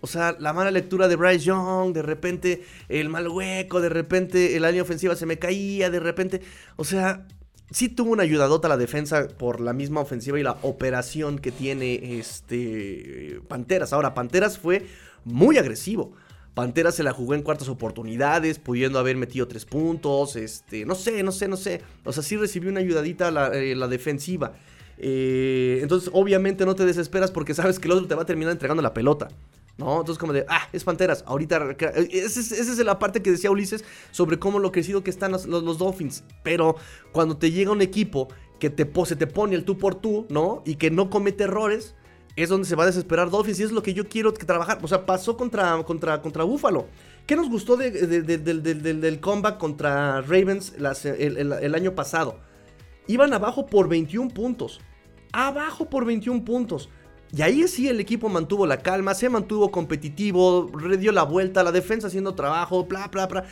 O sea, la mala lectura de Bryce Young, de repente el mal hueco, de repente el año ofensiva se me caía, de repente... O sea, sí tuvo una ayudadota la defensa por la misma ofensiva y la operación que tiene este Panteras. Ahora, Panteras fue muy agresivo. Pantera se la jugó en cuartas oportunidades, pudiendo haber metido tres puntos, este, no sé, no sé, no sé. O sea, sí recibió una ayudadita la, eh, la defensiva. Eh, entonces, obviamente no te desesperas porque sabes que el otro te va a terminar entregando la pelota. ¿No? Entonces, como de, ah, es Panteras. Ahorita, esa es, la parte que decía Ulises sobre cómo lo crecido que están los, los, Dolphins. Pero cuando te llega un equipo que te, se te pone el tú por tú, ¿no? Y que no comete errores, es donde se va a desesperar Dolphins y es lo que yo quiero trabajar. O sea, pasó contra, contra, contra Buffalo. ¿Qué nos gustó del comeback contra Ravens el, año pasado? Iban abajo por 21 puntos. Abajo por 21 puntos. Y ahí sí el equipo mantuvo la calma, se mantuvo competitivo, dio la vuelta, la defensa haciendo trabajo, bla, bla, bla.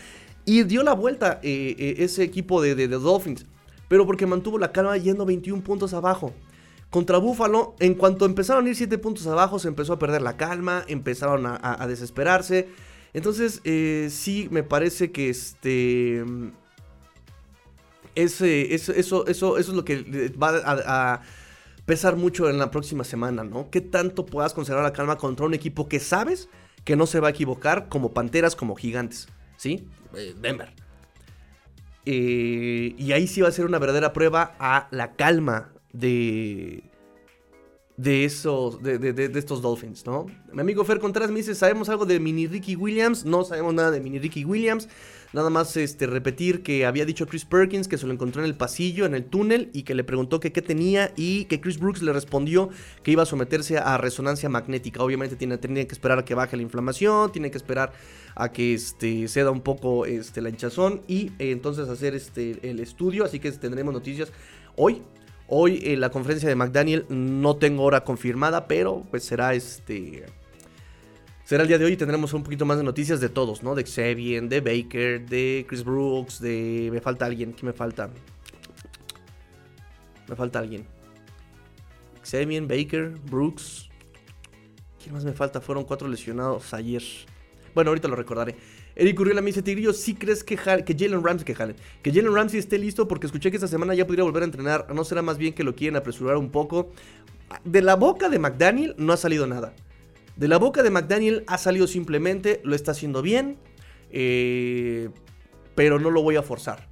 Y dio la vuelta eh, eh, ese equipo de, de Dolphins. Pero porque mantuvo la calma yendo 21 puntos abajo. Contra Búfalo, en cuanto empezaron a ir 7 puntos abajo, se empezó a perder la calma, empezaron a, desesperarse. Entonces, eh, sí, me parece que este. Ese, eso, eso, eso, es lo que va a, pesar mucho en la próxima semana, ¿no? ¿Qué tanto puedas conservar la calma contra un equipo que sabes que no se va a equivocar como Panteras, como Gigantes, ¿sí? Eh, Denver. Eh, y ahí sí va a ser una verdadera prueba a la calma de, de, esos, de, de, estos Dolphins, ¿no? Mi amigo Fer Contreras me dice, ¿sabemos algo de Mini Ricky Williams? No sabemos nada de Mini Ricky Williams. Nada más este, repetir que había dicho Chris Perkins que se lo encontró en el pasillo, en el túnel, y que le preguntó que qué tenía y que Chris Brooks le respondió que iba a someterse a resonancia magnética. Obviamente tiene, que esperar a que baje la inflamación, tiene que esperar a que este, ceda un poco este, la hinchazón y eh, entonces hacer este, el estudio. Así que tendremos noticias hoy Hoy en la conferencia de McDaniel no tengo hora confirmada, pero pues será este. Será el día de hoy y tendremos un poquito más de noticias de todos, ¿no? De Xavier, de Baker, de Chris Brooks, de. Me falta alguien. ¿Quién me falta? Me falta alguien. Xavier, Baker, Brooks. ¿Quién más me falta? Fueron cuatro lesionados ayer. Bueno, ahorita lo recordaré. Eric Urriola me dice, Tigrillo, ¿sí crees que, que Jalen Ramsey, que que Jalen Ramsey esté listo? Porque escuché que esta semana ya podría volver a entrenar. ¿No será más bien que lo quieren apresurar un poco? De la boca de McDaniel no ha salido nada. De la boca de McDaniel ha salido simplemente, lo está haciendo bien, eh, pero no lo voy a forzar.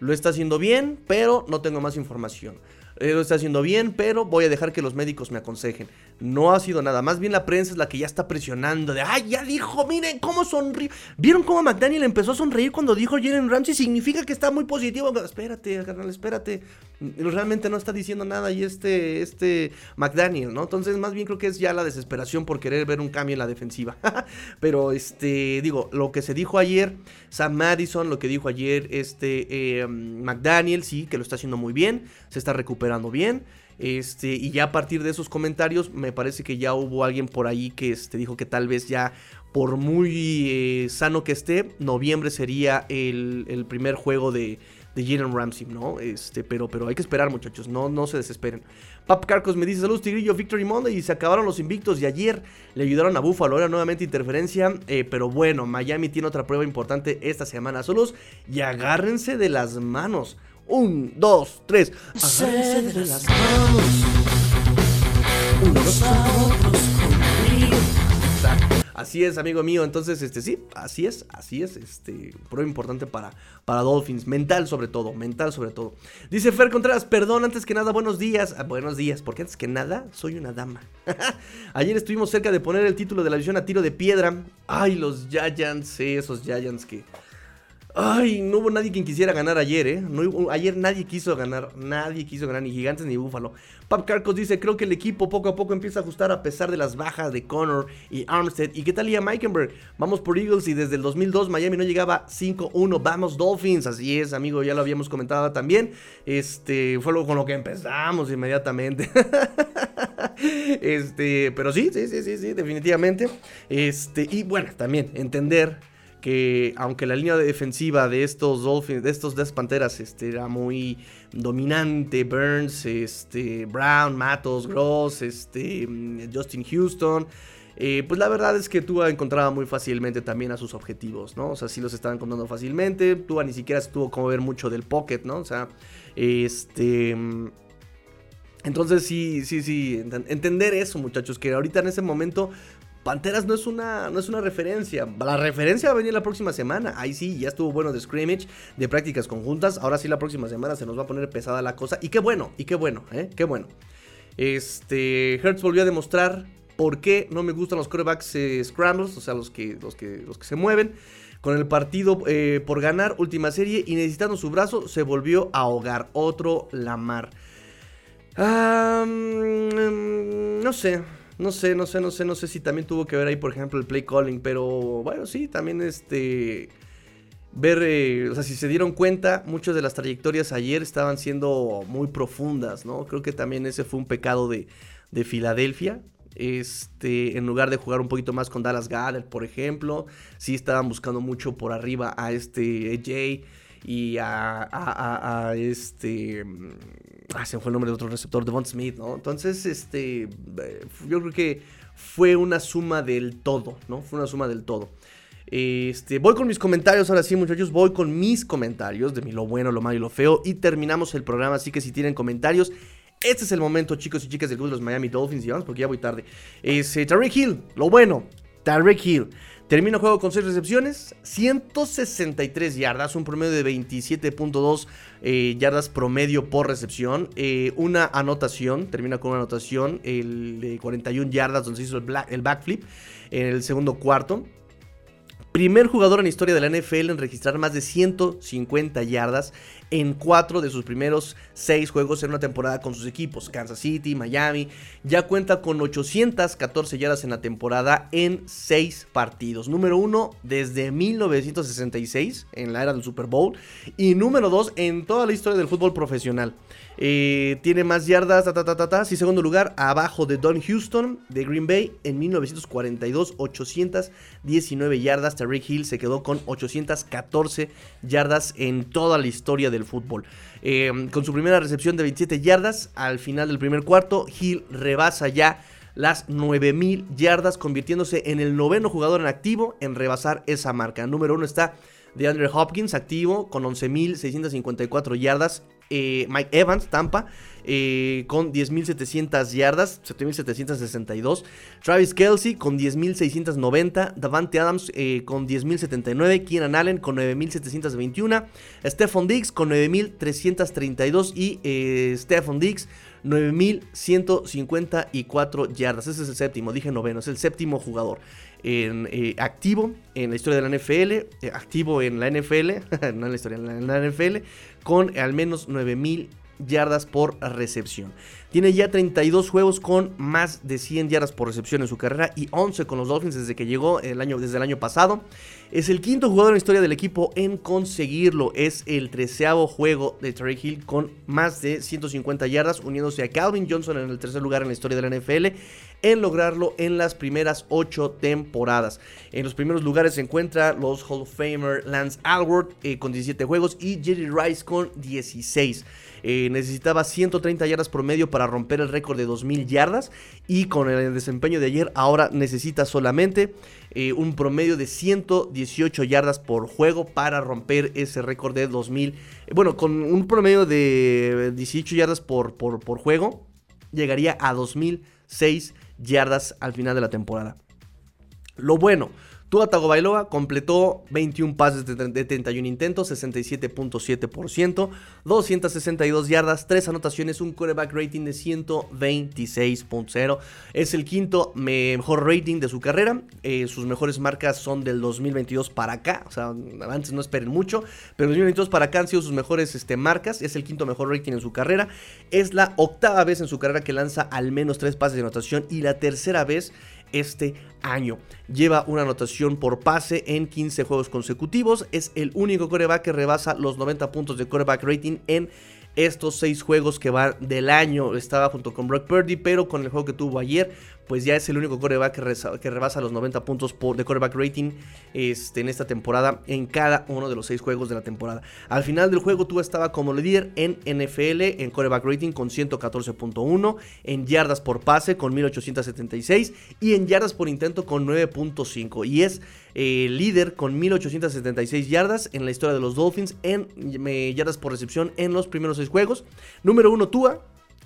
Lo está haciendo bien, pero no tengo más información. Eh, lo está haciendo bien, pero voy a dejar que los médicos me aconsejen. No ha sido nada. Más bien la prensa es la que ya está presionando. De, ay, ya dijo, miren cómo sonrió. ¿Vieron cómo McDaniel empezó a sonreír cuando dijo Jalen Ramsey? Significa que está muy positivo. Espérate, carnal, espérate. Realmente no está diciendo nada y este, este McDaniel, ¿no? Entonces, más bien creo que es ya la desesperación por querer ver un cambio en la defensiva. [LAUGHS] Pero, este, digo, lo que se dijo ayer, Sam Madison, lo que dijo ayer este eh, McDaniel, sí, que lo está haciendo muy bien. Se está recuperando bien. Este, y ya a partir de esos comentarios, me parece que ya hubo alguien por ahí que este, dijo que tal vez ya, por muy eh, sano que esté, noviembre sería el, primer juego de, de Jalen Ramsey, ¿no? Este, pero, pero hay que esperar, muchachos, no, no se desesperen. Pap Carcos me dice: Saludos, Tigrillo, Victory Monday. Y se acabaron los invictos. Y ayer le ayudaron a Buffalo. Era nuevamente interferencia. Eh, pero bueno, Miami tiene otra prueba importante esta semana. Solos y agárrense de las manos. Un, dos, tres. Agárrense de las manos. Unos a otros conmigo. así es, amigo mío. Entonces, este, sí, así es, así es. Este, prueba importante para, para Dolphins. Mental sobre todo, mental sobre todo. Dice Fer Contreras, perdón, antes que nada, buenos días. Ah, buenos días, porque antes que nada, soy una dama. [LAUGHS] Ayer estuvimos cerca de poner el título de la visión a tiro de piedra. Ay, los Giants, esos Giants que Ay, no hubo nadie quien quisiera ganar ayer, ¿eh? No ayer nadie quiso ganar, nadie quiso ganar, ni Gigantes ni Búfalo. Pap Carcos dice, creo que el equipo poco a poco empieza a ajustar a pesar de las bajas de Connor y Armstead. ¿Y qué tal Ian Meikenberg? Vamos por Eagles y desde el 2002 Miami no llegaba 5-1. Vamos Dolphins, así es, amigo, ya lo habíamos comentado también. Este, fue lo con lo que empezamos inmediatamente. [LAUGHS] este, pero sí, sí, sí, sí, sí, definitivamente. Este, y bueno, también entender que aunque la línea defensiva de estos Dolphins, de estos Death Panteras, este, era muy dominante, Burns, este, Brown, Matos, Gross, este, Justin Houston, eh, pues la verdad es que Tua encontraba muy fácilmente también a sus objetivos, ¿no? O sea, sí los estaban encontrando fácilmente, Tua ni siquiera tuvo como ver mucho del pocket, ¿no? O sea, este... Entonces sí, sí, sí, entender eso muchachos, que ahorita en ese momento Panteras no es una, no es una referencia. La referencia va a venir la próxima semana. Ahí sí, ya estuvo bueno de scrimmage, de prácticas conjuntas. Ahora sí, la próxima semana se nos va a poner pesada la cosa. Y qué bueno, y qué bueno, ¿eh? Qué bueno. Este, Hertz volvió a demostrar por qué no me gustan los quarterbacks eh, scrambles, o sea, los que, los que, los que se mueven. Con el partido eh, por ganar, última serie, y necesitando su brazo, se volvió a ahogar. Otro Lamar. no sé. No sé, no sé, no sé, no sé si también tuvo que ver ahí, por ejemplo, el play calling, pero bueno, sí, también este ver, eh, o sea, si se dieron cuenta, muchas de las trayectorias ayer estaban siendo muy profundas, ¿no? Creo que también ese fue un pecado de, de Filadelfia. Este, en lugar de jugar un poquito más con Dallas Gader, por ejemplo, sí estaban buscando mucho por arriba a este AJ y a, a, a, este. Ah, se fue el nombre de otro receptor, Devon Smith, ¿no? Entonces, este. Eh, yo creo que fue una suma del todo, ¿no? Fue una suma del todo. Este, voy con mis comentarios ahora sí, muchachos. Voy con mis comentarios de mi lo bueno, lo malo y lo feo. Y terminamos el programa. Así que si tienen comentarios, este es el momento, chicos y chicas del club de los Miami Dolphins. Y vamos porque ya voy tarde. Es eh, Hill, lo bueno. Tarek Hill. Termina el juego con 6 recepciones, 163 yardas, un promedio de 27.2 eh, yardas promedio por recepción. Eh, una anotación, termina con una anotación, el de 41 yardas donde se hizo el, el backflip en el segundo cuarto. Primer jugador en la historia de la NFL en registrar más de 150 yardas en cuatro de sus primeros seis juegos en una temporada con sus equipos. Kansas City, Miami. Ya cuenta con 814 yardas en la temporada en seis partidos. Número uno desde 1966 en la era del Super Bowl. Y número dos en toda la historia del fútbol profesional. Eh, tiene más yardas, ta, y segundo lugar abajo de Don Houston de Green Bay en 1942, 819 yardas. Tariq Hill se quedó con 814 yardas en toda la historia del fútbol. Eh, con su primera recepción de 27 yardas al final del primer cuarto, Hill rebasa ya las 9000 yardas, convirtiéndose en el noveno jugador en activo en rebasar esa marca. Número uno está de Andrew Hopkins, activo con 11.654 yardas. Eh, Mike Evans, Tampa, eh, con 10.700 yardas, 7.762. Travis Kelsey con 10.690. Davante Adams eh, con 10.079. Keenan Allen con 9.721. Stephon Diggs con 9.332. Y Stephon Diggs 9.154 yardas. Ese es el séptimo, dije noveno, es el séptimo jugador en, eh, activo en la historia de la NFL, eh, activo en la NFL, [LAUGHS] no en la historia, en la, NFL, con al menos 9000 yardas por recepción. Tiene ya 32 juegos con más de 100 yardas por recepción en su carrera y 11 con los Dolphins desde que llegó el año, desde el año pasado. Es el quinto jugador en la historia del equipo en conseguirlo. Es el treceavo juego de Terry Hill con más de 150 yardas, uniéndose a Calvin Johnson en el tercer lugar en la historia de la NFL en lograrlo en las primeras 8 temporadas. En los primeros lugares se encuentra los Hall of Famer Lance Alward eh, con 17 juegos y Jerry Rice con 16. Eh, necesitaba 130 yardas promedio para romper el récord de 2000 yardas y con el desempeño de ayer ahora necesita solamente eh, un promedio de 118 yardas por juego para romper ese récord de 2000. Bueno, con un promedio de 18 yardas por, por, por juego llegaría a 2006 yardas al final de la temporada. Lo bueno, Tua Tagovailoa completó 21 pases de 31 intentos, 67.7%, 262 yardas, 3 anotaciones, un quarterback rating de 126.0. Es el quinto mejor rating de su carrera. Eh, sus mejores marcas son del 2022 para acá. O sea, antes no esperen mucho, pero 2022 para acá han sido sus mejores este, marcas. Es el quinto mejor rating en su carrera. Es la octava vez en su carrera que lanza al menos 3 pases de anotación y la tercera vez este año. Lleva una anotación por pase en 15 juegos consecutivos. Es el único coreback que rebasa los 90 puntos de coreback rating en estos 6 juegos que van del año. Estaba junto con Brock Purdy, pero con el juego que tuvo ayer pues ya es el único coreback que, rebasa los 90 puntos por, de coreback rating este, en esta temporada en cada uno de los seis juegos de la temporada. Al final del juego tú estaba como líder en NFL en coreback rating con 114.1, en yardas por pase con 1876 y en yardas por intento con 9.5 y es eh, líder con 1876 yardas en la historia de los Dolphins en eh, yardas por recepción en los primeros seis juegos. Número 1 Tua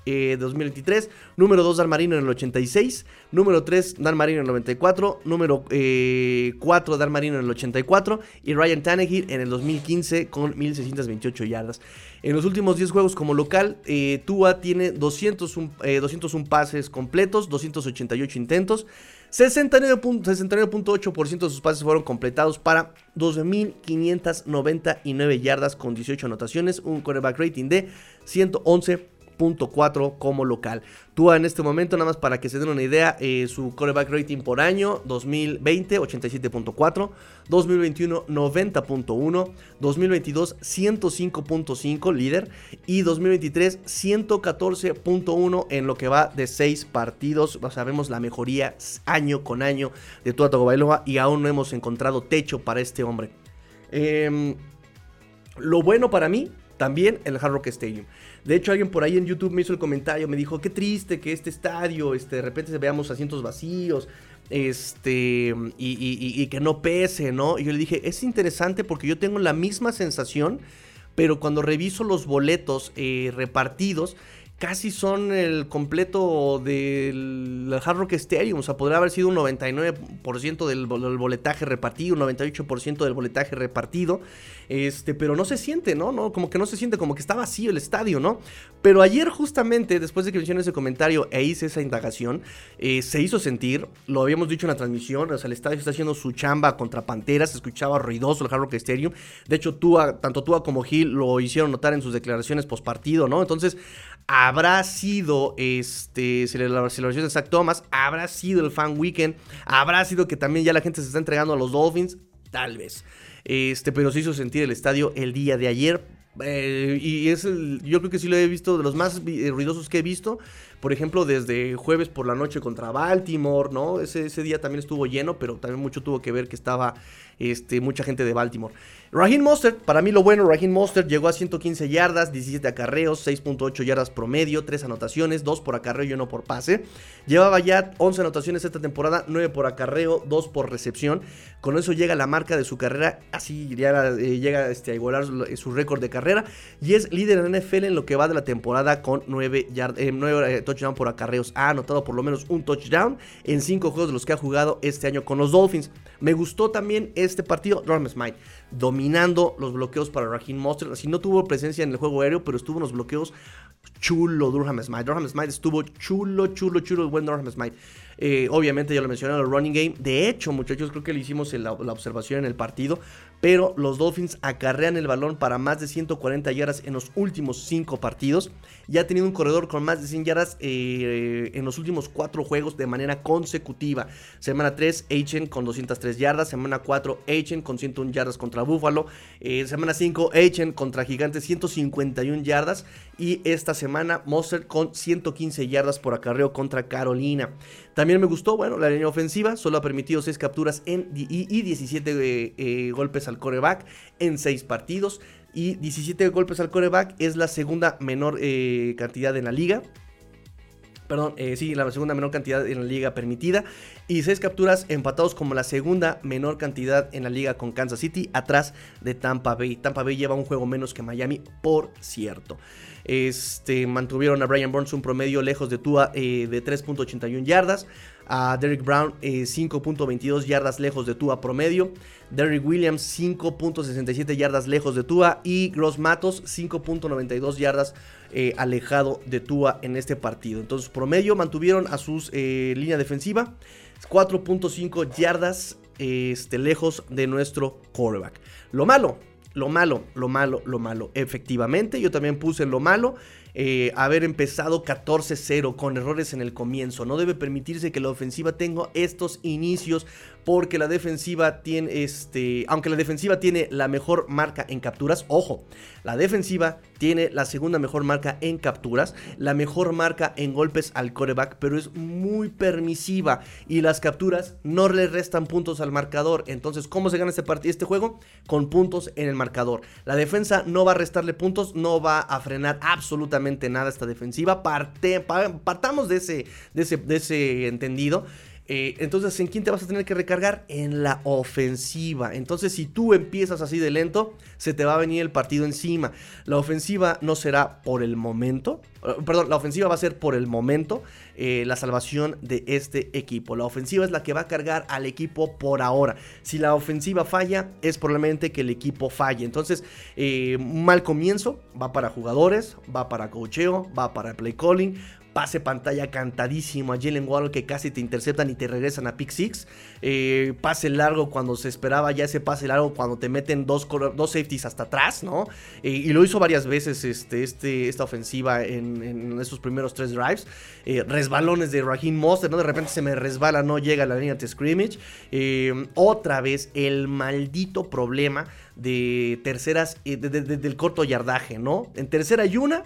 2023. Eh, número 2, Dan Marino en el 86. Número 3, Dan Marino en el 94. Número 4, eh, Dan Marino en el 84. Y Ryan Tannehill en el 2015 con 1628 yardas. En los últimos 10 juegos como local, eh, Tua tiene 201, 201 pases completos, 288 intentos. 69.8% de sus pases fueron completados para 12.599 yardas con 18 anotaciones, un quarterback rating de 111 4 como local. Tua en este momento, nada más para que se den una idea, eh, su coreback rating por año, 2020 87.4, 2021 90.1, 2022 105.5 líder y 2023 114.1 en lo que va de 6 partidos. Sabemos la mejoría año con año de Tua Tagovailoa y aún no hemos encontrado techo para este hombre. Em, lo bueno para mí también el Hard Rock Stadium. De hecho, alguien por ahí en YouTube me hizo el comentario, me dijo, qué triste que este estadio, este, de repente veamos asientos vacíos, este, y, que no pese, ¿no? Y yo le dije, es interesante porque yo tengo la misma sensación, pero cuando reviso los boletos eh, repartidos, casi son el completo del Hard Rock Stadium. O sea, podría haber sido un 99% del, boletaje repartido, un 98% del boletaje repartido. Este, pero no se siente, ¿no? ¿no? Como que no se siente, como que está vacío el estadio, ¿no? Pero ayer, justamente, después de que mencioné ese comentario e hice esa indagación, eh, se hizo sentir, lo habíamos dicho en la transmisión, o sea, el estadio está haciendo su chamba contra Panteras, se escuchaba ruidoso el Hard Rock Stadium. De hecho, tanto Tua como Gil lo hicieron notar en sus declaraciones post partido, ¿no? Entonces, habrá sido este celebración de Zach Thomas, habrá sido el fan weekend, habrá sido que también ya la gente se está entregando a los Dolphins, tal vez. Este, pero se hizo sentir el estadio el día de ayer. Eh, y es yo creo que sí lo he visto de los más eh, ruidosos que he visto. Por ejemplo, desde jueves por la noche contra Baltimore, ¿no? Ese, ese día también estuvo lleno, pero también mucho tuvo que ver que estaba este, mucha gente de Baltimore. Raheem Mostert, para mí lo bueno, Raheem Mostert llegó a 115 yardas, 17 acarreos, 6.8 yardas promedio, 3 anotaciones, 2 por acarreo y 1 por pase. Llevaba ya 11 anotaciones esta temporada, 9 por acarreo, 2 por recepción. Con eso llega la marca de su carrera, así ya, eh, llega este, a igualar su, récord de carrera. Y es líder en NFL en lo que va de la temporada con 9, eh, touchdowns por acarreos. Ha anotado por lo menos un touchdown en 5 juegos de los que ha jugado este año con los Dolphins. Me gustó también este partido, Durham Smite, dominando los bloqueos para Raheem Monster. Así no tuvo presencia en el juego aéreo, pero estuvo en los bloqueos chulo Durham Smite. Durham Smite estuvo chulo, chulo, chulo el buen Durham Smite. Eh, obviamente ya lo mencioné en el running game. De hecho, muchachos, creo que le hicimos la, observación en el partido. Pero los Dolphins acarrean el balón para más de 140 yardas en los últimos 5 partidos. Ya ha tenido un corredor con más de 100 yardas eh, en los últimos 4 juegos de manera consecutiva. Semana 3, Achen con 203 yardas. Semana 4, Achen con 101 yardas contra Buffalo. Eh, semana 5, Achen contra Gigantes, 151 yardas. Y esta semana, Monster con 115 yardas por acarreo contra Carolina. También me gustó, bueno, la línea ofensiva solo ha permitido 6 capturas en, y, 17 eh, golpes al coreback en 6 partidos. Y 17 golpes al coreback es la segunda menor eh, cantidad en la liga. Perdón, eh, sí, la segunda menor cantidad en la liga permitida. Y 6 capturas empatados como la segunda menor cantidad en la liga con Kansas City, atrás de Tampa Bay. Tampa Bay lleva un juego menos que Miami, por cierto. Este, mantuvieron a Brian Burns un promedio lejos de Tua eh, de 3.81 yardas. a Derrick Brown 5.22 eh, yardas lejos de Tua promedio. Derrick Williams 5.67 yardas lejos de Tua. Y Gross Matos 5.92 yardas eh, alejado de Tua en este partido. Entonces promedio mantuvieron a sus línea defensiva 4.5 yardas este, lejos de nuestro quarterback. Lo malo, lo malo, lo malo, lo malo. Efectivamente, yo también puse lo malo. Eh, haber empezado 14-0 con errores en el comienzo. No debe permitirse que la ofensiva tenga estos inicios porque la defensiva tiene este, aunque la defensiva tiene la mejor marca en capturas, ojo, la defensiva tiene la segunda mejor marca en capturas, la mejor marca en golpes al coreback, pero es muy permisiva y las capturas no le restan puntos al marcador. Entonces, ¿cómo se gana este partido, este juego? Con puntos en el marcador. La defensa no va a restarle puntos, no va a frenar absolutamente nada esta defensiva. partamos de ese, de ese, de ese entendido. Eh, entonces, ¿en quién te vas a tener que recargar? En la ofensiva. Entonces, si tú empiezas así de lento, se te va a venir el partido encima. La ofensiva no será por el momento. Eh, perdón, la ofensiva va a ser por el momento eh, la salvación de este equipo. La ofensiva es la que va a cargar al equipo por ahora. Si la ofensiva falla, es probablemente que el equipo falle. Entonces, mal comienzo va para jugadores, va para cocheo, va para play calling, pase pantalla cantadísimo a Jalen Waddle que casi te interceptan y te regresan a pick six. Eh, pase largo cuando se esperaba ya ese pase largo cuando te meten dos, dos safeties hasta atrás, ¿no? Eh, y lo hizo varias veces este, este, esta ofensiva en, en esos primeros tres drives. Eh, resbalones de Raheem Monster, ¿no? De repente se me resbala, no llega a la línea de scrimmage. otra vez el maldito problema de terceras, del corto yardaje, ¿no? En tercera y una,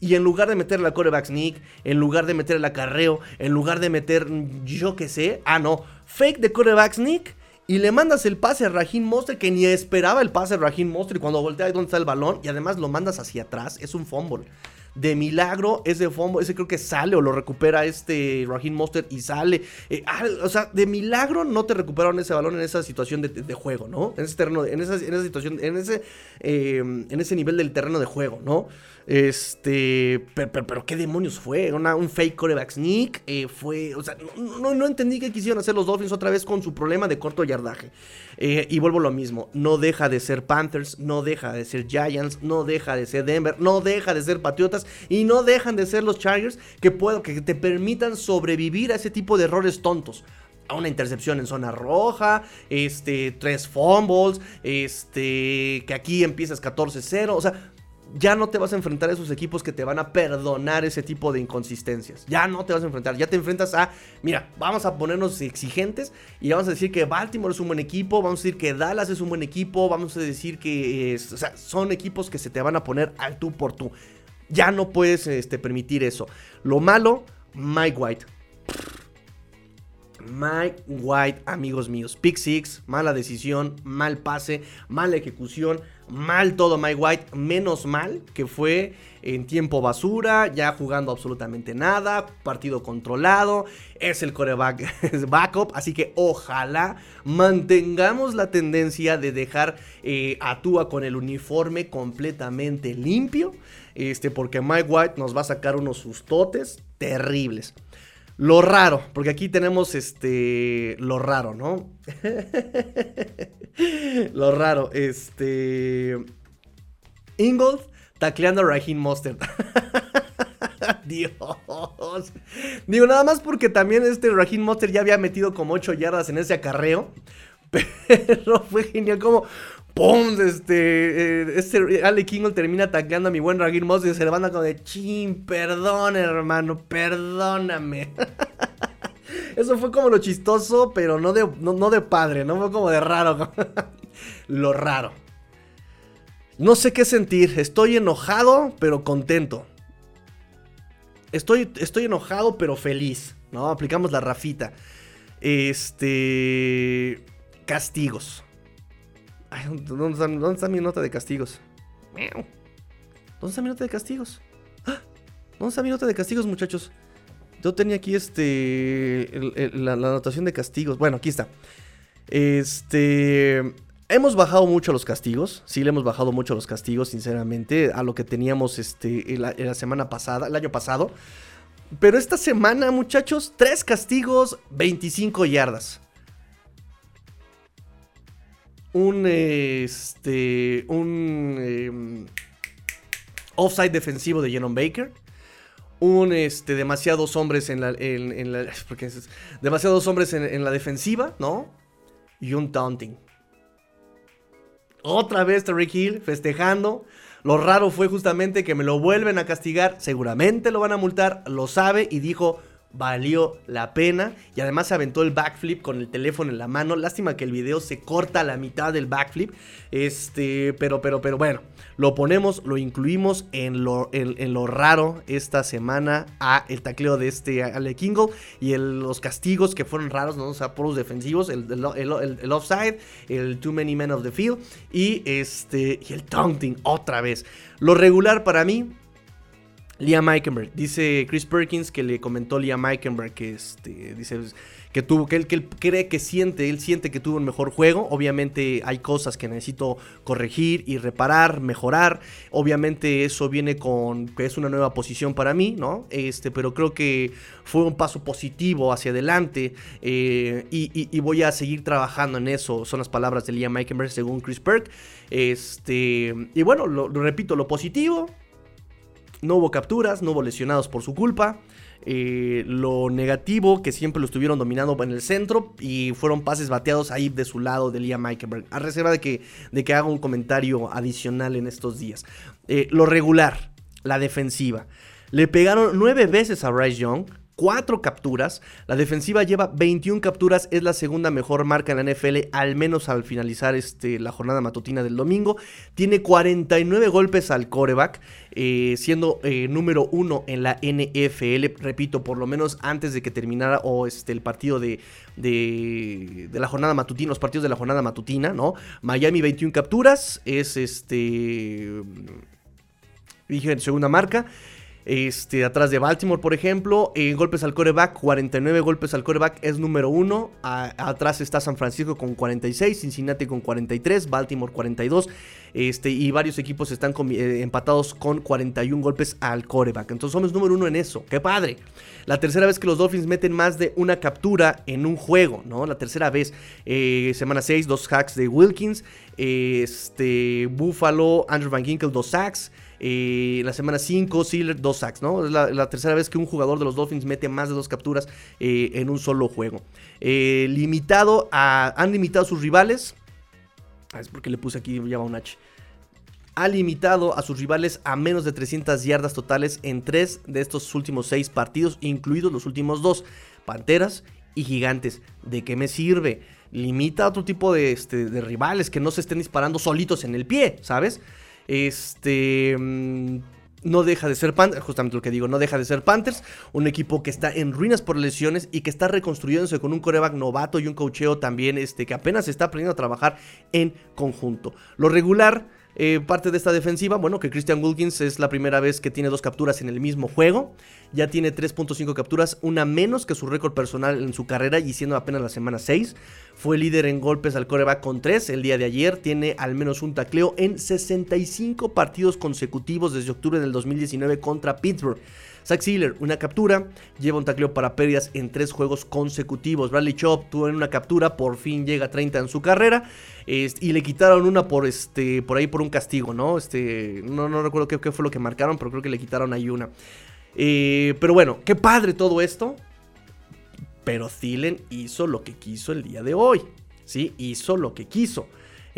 y en lugar de meter la coreback sneak, en lugar de meter el acarreo, en lugar de meter yo qué sé, ah no, fake de coreback sneak y le mandas el pase a Raheem Monster que ni esperaba el pase a Raheem Monster y cuando voltea ahí donde está el balón y además lo mandas hacia atrás, es un fumble. De milagro, ese fumble, ese creo que sale o lo recupera este Raheem Monster y sale. Eh, o sea, de milagro no te recuperaron ese balón en esa situación de, juego, ¿no? En ese terreno, en esa, en esa situación, en ese, eh, en ese nivel del terreno de juego, ¿no? Este, pero, qué demonios fue, un fake coreback sneak, eh, fue, o sea, no, no, entendí qué quisieron hacer los Dolphins otra vez con su problema de corto yardaje. Eh, y vuelvo a lo mismo, no deja de ser Panthers, no deja de ser Giants, no deja de ser Denver, no deja de ser Patriotas y no dejan de ser los Chargers que, puedo, que te permitan sobrevivir a ese tipo de errores tontos a una intercepción en zona roja, este, tres fumbles, este, que aquí empiezas 14-0, o sea, ya no te vas a enfrentar a esos equipos que te van a perdonar ese tipo de inconsistencias. Ya no te vas a enfrentar, ya te enfrentas a, mira, vamos a ponernos exigentes y vamos a decir que Baltimore es un buen equipo, vamos a decir que Dallas es un buen equipo, vamos a decir que o sea, son equipos que se te van a poner al tú por tú. Ya no puedes este, permitir eso. Lo malo, Mike White. Mike White, amigos míos. Pick six, mala decisión, mal pase, mala ejecución, mal todo Mike White. Menos mal que fue en tiempo basura, ya jugando absolutamente nada, partido controlado, es el coreback [LAUGHS] backup, así que ojalá mantengamos la tendencia de dejar eh, a Tua con el uniforme completamente limpio, este, porque Mike White nos va a sacar unos sustotes terribles. Lo raro, porque aquí tenemos este. Lo raro, ¿no? [LAUGHS] lo raro, este. Ingold tacleando a Raheem Mostert. [LAUGHS] Dios. Digo, nada más porque también este Raheem Mostert ya había metido como 8 yardas en ese acarreo. [LAUGHS] Pero fue genial como ¡Pum! Este, eh, este Ale Kingle termina atacando a mi buen Raheem Moss y se levanta como de chin, perdón hermano, perdóname. [LAUGHS] Eso fue como lo chistoso, pero no de, no, de padre, no fue como de raro. [LAUGHS] lo raro. No sé qué sentir, estoy enojado, pero contento. Estoy, estoy enojado, pero feliz, ¿no? Aplicamos la rafita. Este... Castigos. ¿Dónde, está, mi nota de castigos? ¿Dónde está mi nota de castigos? ¡Ah! ¿Dónde está mi nota de castigos, muchachos? Yo tenía aquí este. la, anotación de castigos. Bueno, aquí está. Este. Hemos bajado mucho los castigos. Sí, le hemos bajado mucho los castigos, sinceramente. A lo que teníamos este, la, la semana pasada, el año pasado. Pero esta semana, muchachos, tres castigos, 25 yardas. Un, este, un em, offside defensivo de Jenon Baker. Un, este, demasiados hombres en la, en, la [LAUGHS] porque demasiados hombres en, en la defensiva, ¿no? Y un taunting. Otra vez Terry Hill festejando. Lo raro fue justamente que me lo vuelven a castigar. Seguramente lo van a multar. Lo sabe y dijo, valió la pena. Y además se aventó el backflip con el teléfono en la mano. Lástima que el video se corta a la mitad del backflip. Este, pero, pero, pero bueno. Lo ponemos, lo incluimos en lo, en, lo raro esta semana a el tacleo de este Ale Kingle y los castigos que fueron raros, ¿no? O sea, por los defensivos, el, el, offside, el too many men of the field y este y el taunting otra vez. Lo regular para mí Liam Eikenberg. Dice Chris Perkins que le comentó Liam Eikenberg que este, dice que tuvo, que él, que él cree que siente, él siente que tuvo un mejor juego. Obviamente hay cosas que necesito corregir y reparar, mejorar. Obviamente eso viene con que es una nueva posición para mí, ¿no? Este, pero creo que fue un paso positivo hacia adelante eh, y, voy a seguir trabajando en eso. Son las palabras de Liam Eikenberg según Chris Perk. Este, y bueno, lo repito, lo positivo no hubo capturas, no hubo lesionados por su culpa. Eh, lo negativo, que siempre lo estuvieron dominando en el centro y fueron pases bateados ahí de su lado de Liam Eikenberg. A reserva de que, de que haga un comentario adicional en estos días. Eh, lo regular, la defensiva. Le pegaron nueve veces a Bryce Young. 4 capturas. La defensiva lleva 21 capturas, es la segunda mejor marca en la NFL, al menos al finalizar este, la jornada matutina del domingo. Tiene 49 golpes al coreback, eh, siendo eh, número 1 en la NFL. Repito, por lo menos antes de que terminara o este, el partido de, de, de, la jornada matutina, los partidos de la jornada matutina, ¿no? Miami 21 capturas, es este... Dije segunda marca. Este, atrás de Baltimore, por ejemplo. Golpes al coreback, 49 golpes al coreback es número uno. atrás está San Francisco con 46, Cincinnati con 43, Baltimore 42. Este, y varios equipos están eh, empatados con 41 golpes al coreback. Entonces somos número uno en eso. ¡Qué padre! La tercera vez que los Dolphins meten más de una captura en un juego, ¿no? La tercera vez. Eh, semana 6, dos hacks de Wilkins. Este, Buffalo, Andrew Van Ginkel, dos sacks. Eh, la semana 5, Sealer, dos sacks, ¿no? Es la, tercera vez que un jugador de los Dolphins mete más de dos capturas eh, en un solo juego. Eh, limitado a. Han limitado a sus rivales. Ah, es porque le puse aquí ya un H. Ha limitado a sus rivales a menos de 300 yardas totales en tres de estos últimos seis partidos, incluidos los últimos dos: Panteras y Gigantes. ¿De qué me sirve? Limita a otro tipo de, este, de rivales que no se estén disparando solitos en el pie, ¿sabes? Este. Mm, no deja de ser Panthers, justamente lo que digo, no deja de ser Panthers, un equipo que está en ruinas por lesiones y que está reconstruyéndose con un coreback novato y un cocheo también este, que apenas está aprendiendo a trabajar en conjunto. Lo regular eh, parte de esta defensiva, bueno, que Christian Wilkins es la primera vez que tiene dos capturas en el mismo juego. Ya tiene 3.5 capturas, una menos que su récord personal en su carrera y siendo apenas la semana 6. Fue líder en golpes al coreback con 3 el día de ayer. Tiene al menos un tacleo en 65 partidos consecutivos desde octubre del 2019 contra Pittsburgh. Zach Sealer, una captura, lleva un tacleo para pérdidas en tres juegos consecutivos. Bradley Chop tuvo una captura, por fin llega a 30 en su carrera. y le quitaron una por este. por ahí por un castigo, ¿no? Este. No, no recuerdo qué, fue lo que marcaron, pero creo que le quitaron ahí una. Eh, pero bueno, qué padre todo esto. Pero Thielen hizo lo que quiso el día de hoy. ¿Sí? Hizo lo que quiso.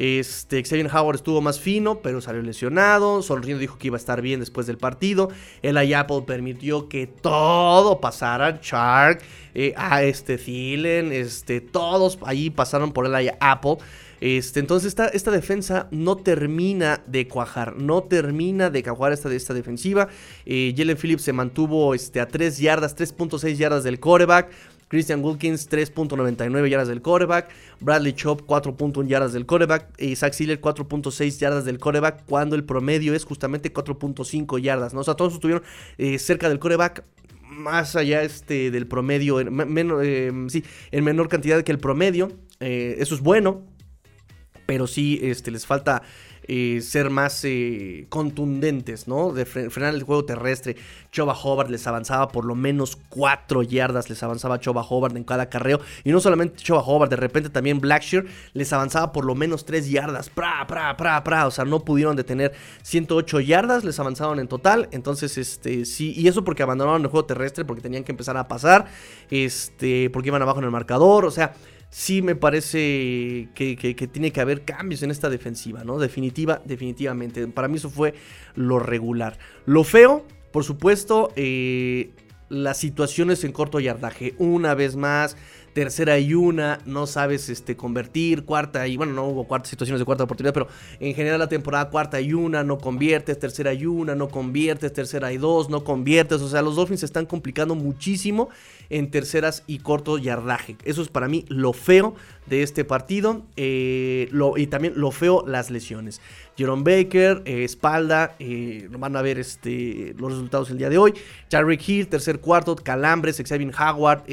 Este, Xavier Howard estuvo más fino, pero salió lesionado. Sonriendo dijo que iba a estar bien después del partido. El Apple permitió que todo pasara. Shark, eh, a este Thielen, este, todos ahí pasaron por el Apple. Este, entonces esta, esta, defensa no termina de cuajar, no termina de cuajar esta, esta defensiva. Eh, Jalen Phillips se mantuvo este, a 3 yardas, 3.6 yardas del coreback. Christian Wilkins 3.99 yardas del coreback, Bradley Chop 4.1 yardas del coreback y Zach Sealer 4.6 yardas del coreback cuando el promedio es justamente 4.5 yardas, ¿no? O sea, todos estuvieron eh, cerca del coreback más allá este, del promedio, en, eh, sí, en menor cantidad que el promedio, eh, eso es bueno, pero sí este, les falta eh, ser más eh, contundentes, ¿no? De frenar el juego terrestre. Choba Hobart les avanzaba por lo menos 4 yardas, les avanzaba Choba Hobart en cada carreo. Y no solamente Choba Hobart, de repente también Blackshear les avanzaba por lo menos 3 yardas. Pra, pra, pra, pra. O sea, no pudieron detener 108 yardas, les avanzaban en total. Entonces, este, sí, y eso porque abandonaron el juego terrestre, porque tenían que empezar a pasar, este, porque iban abajo en el marcador. O sea, sí me parece que, tiene que haber cambios en esta defensiva, ¿no? Definitiva, definitivamente. Para mí eso fue lo regular. Lo feo, por supuesto, eh, las situaciones en corto yardaje. Una vez más, tercera y una, no sabes este, convertir, cuarta y bueno, no hubo cuartas situaciones de cuarta oportunidad, pero en general la temporada cuarta y una, no conviertes, tercera y una, no conviertes, tercera y dos, no conviertes, o sea, los Dolphins se están complicando muchísimo en terceras y corto yardaje. Eso es para mí lo feo de este partido eh, y también lo feo las lesiones. Jerome Baker, eh, espalda, eh, van a ver este, los resultados el día de hoy. Jarrick Hill, tercer cuarto, calambres, Xavier Howard,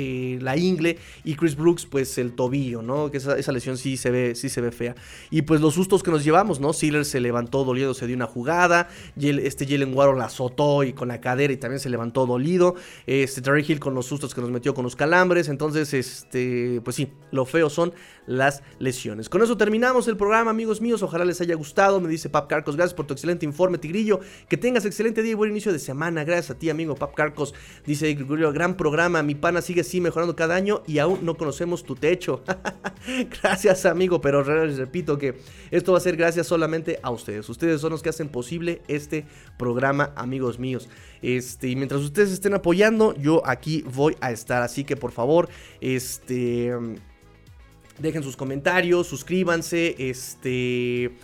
la ingle y Chris Brooks, pues el tobillo, ¿no? Que esa, lesión sí se, ve, sí se ve fea. Y pues los sustos que nos llevamos, ¿no? Sealer se levantó dolido, se dio una jugada, este Jalen Warren la azotó y con la cadera y también se levantó dolido. Este Jarrick Hill con los sustos que nos metió con los calambres, entonces, este, pues sí, lo feo son las lesiones. Con eso terminamos el programa, amigos míos. Ojalá les haya gustado. Me dice Pap Carcos, gracias por tu excelente informe, Tigrillo. Que tengas excelente día y buen inicio de semana. Gracias a ti, amigo Pap Carcos. Dice Gregorio, gran programa. Mi pana sigue así mejorando cada año y aún no conocemos tu techo. [LAUGHS] gracias, amigo. Pero les repito que esto va a ser gracias solamente a ustedes. Ustedes son los que hacen posible este programa, amigos míos. Este, y mientras ustedes estén apoyando, yo aquí voy a estar. Así que por favor, este Dejen sus comentarios, suscríbanse, este,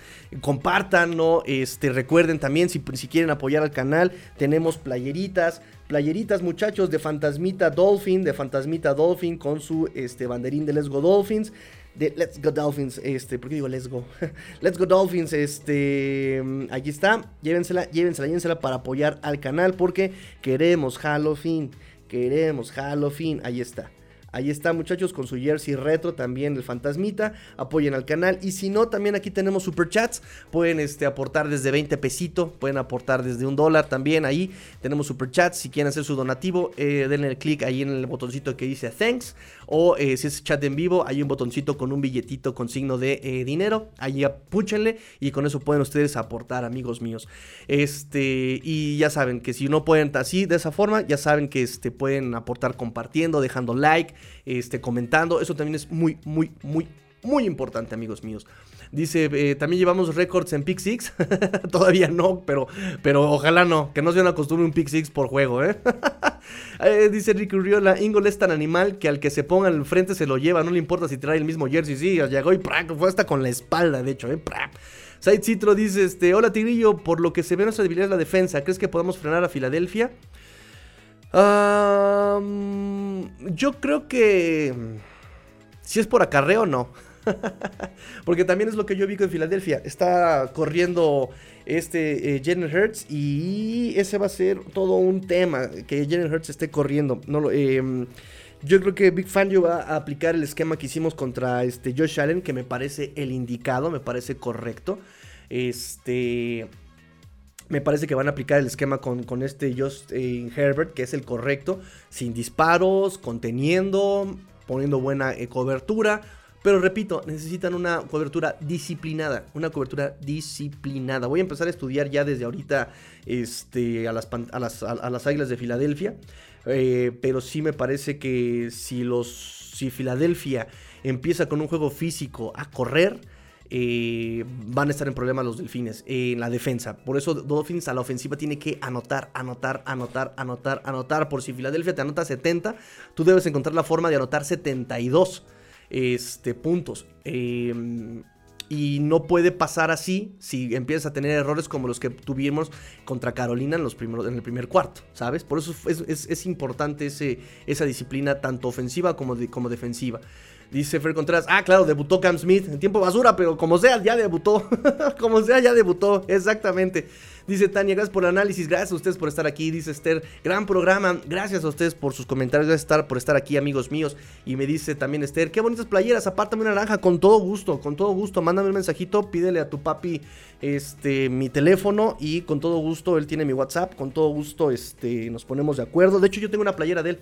compartan, ¿no? Este, recuerden también, si, quieren apoyar al canal, tenemos playeritas, playeritas muchachos de Fantasmita Dolphin, de Fantasmita Dolphin con su este, banderín de Let's Go Dolphins de Let's Go Dolphins, este, ¿por qué digo Let's Go? [LAUGHS] Let's Go Dolphins, este, aquí está, llévensela, llévensela, llévensela para apoyar al canal porque queremos Halloween, queremos Halloween, ahí está. Ahí está, muchachos, con su jersey retro también el fantasmita. Apoyen al canal. Y si no, también aquí tenemos super chats. Pueden este, aportar desde 20 pesitos. Pueden aportar desde un dólar también. Ahí tenemos super chats. Si quieren hacer su donativo, eh, denle clic ahí en el botoncito que dice thanks. O eh, si es chat en vivo, hay un botoncito con un billetito con signo de eh, dinero. Ahí apúchenle y con eso pueden ustedes aportar, amigos míos. Este, y ya saben que si no pueden así, de esa forma, ya saben que este, pueden aportar compartiendo, dejando like, este, comentando. Eso también es muy, muy, muy, muy importante, amigos míos. Dice, eh, también llevamos récords en Pick Six. [LAUGHS] Todavía no, pero, pero ojalá no. Que no se una costumbre un Pick Six por juego, ¿eh? [LAUGHS] eh dice Ricky Riola, Ingol es tan animal que al que se ponga al frente se lo lleva. No le importa si trae el mismo jersey. Sí, llegó y fue hasta con la espalda, de hecho, ¿eh? Side Citro dice, este, hola Tigrillo, por lo que se ve nuestra debilidad es la defensa. ¿Crees que podemos frenar a Filadelfia? Yo creo que... Si es por acarreo, no. [LAUGHS] Porque también es lo que yo vi con Filadelfia. Está corriendo este eh, Jalen Hurts y ese va a ser todo un tema, que Jalen Hurts esté corriendo. No lo, em, yo creo que Big Fan va a aplicar el esquema que hicimos contra este Josh Allen, que me parece el indicado, me parece correcto. Este... Me parece que van a aplicar el esquema con, con este Justin Herbert, que es el correcto, sin disparos, conteniendo, poniendo buena eh, cobertura, pero repito, necesitan una cobertura disciplinada. Una cobertura disciplinada. Voy a empezar a estudiar ya desde ahorita este, a, las, a, las, Águilas de Filadelfia. Eh, pero sí me parece que si, los, si Filadelfia empieza con un juego físico a correr, eh, van a estar en problemas los delfines en la defensa. Por eso Dolphins a la ofensiva tiene que anotar, anotar, anotar, anotar, anotar. Por si Filadelfia te anota 70, tú debes encontrar la forma de anotar 72 este, puntos. Em, y no puede pasar así si empiezas a tener errores como los que tuvimos contra Carolina en, los primeros, en el primer cuarto, ¿sabes? Por eso es, importante ese, esa disciplina tanto ofensiva como, como defensiva. Dice Fer Contreras, ah, claro, debutó Cam Smith en tiempo basura, pero como sea, ya debutó. [LAUGHS] como sea, ya debutó, exactamente. Dice Tania, gracias por el análisis, gracias a ustedes por estar aquí. Dice Esther, gran programa, gracias a ustedes por sus comentarios, gracias por estar aquí, amigos míos. Y me dice también Esther, qué bonitas playeras, apártame una naranja, con todo gusto, con todo gusto. Mándame un mensajito, pídele a tu papi este, mi teléfono y con todo gusto, él tiene mi WhatsApp, con todo gusto este, nos ponemos de acuerdo. De hecho, yo tengo una playera de él.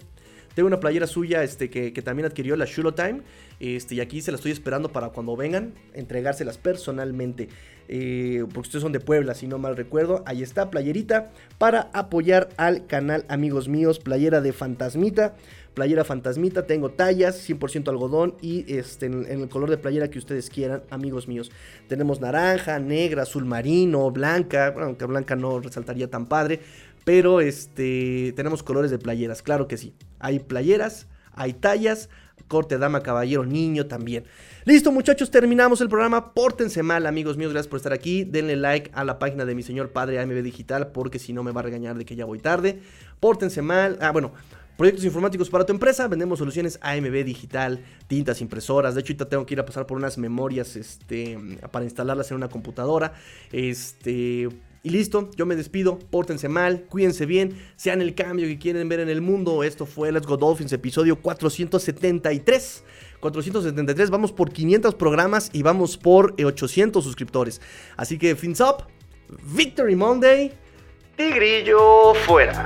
Tengo una playera suya este, que, también adquirió la Shulo Time. Este, y aquí se la estoy esperando para cuando vengan, entregárselas personalmente. Eh, porque ustedes son de Puebla, si no mal recuerdo. Ahí está, playerita para apoyar al canal, amigos míos. Playera de Fantasmita. Playera Fantasmita, tengo tallas, 100% algodón y este, en, el color de playera que ustedes quieran, amigos míos. Tenemos naranja, negra, azul marino, blanca, bueno, aunque blanca no resaltaría tan padre, pero este, tenemos colores de playeras, claro que sí. Hay playeras, hay tallas, corte, dama, caballero, niño también. Listo, muchachos, terminamos el programa. Pórtense mal, amigos míos, gracias por estar aquí. Denle like a la página de mi señor padre AMB Digital, porque si no me va a regañar de que ya voy tarde. Pórtense mal. Ah, bueno. Proyectos informáticos para tu empresa, vendemos soluciones AMB digital, tintas, impresoras. De hecho, ahorita tengo que ir a pasar por unas memorias este, para instalarlas en una computadora. Este, y listo, yo me despido, pórtense mal, cuídense bien, sean el cambio que quieren ver en el mundo. Esto fue Let's Go Dolphins, episodio 473. 473, vamos por 500 programas y vamos por 800 suscriptores. Así que, fins up, Victory Monday, Tigrillo fuera.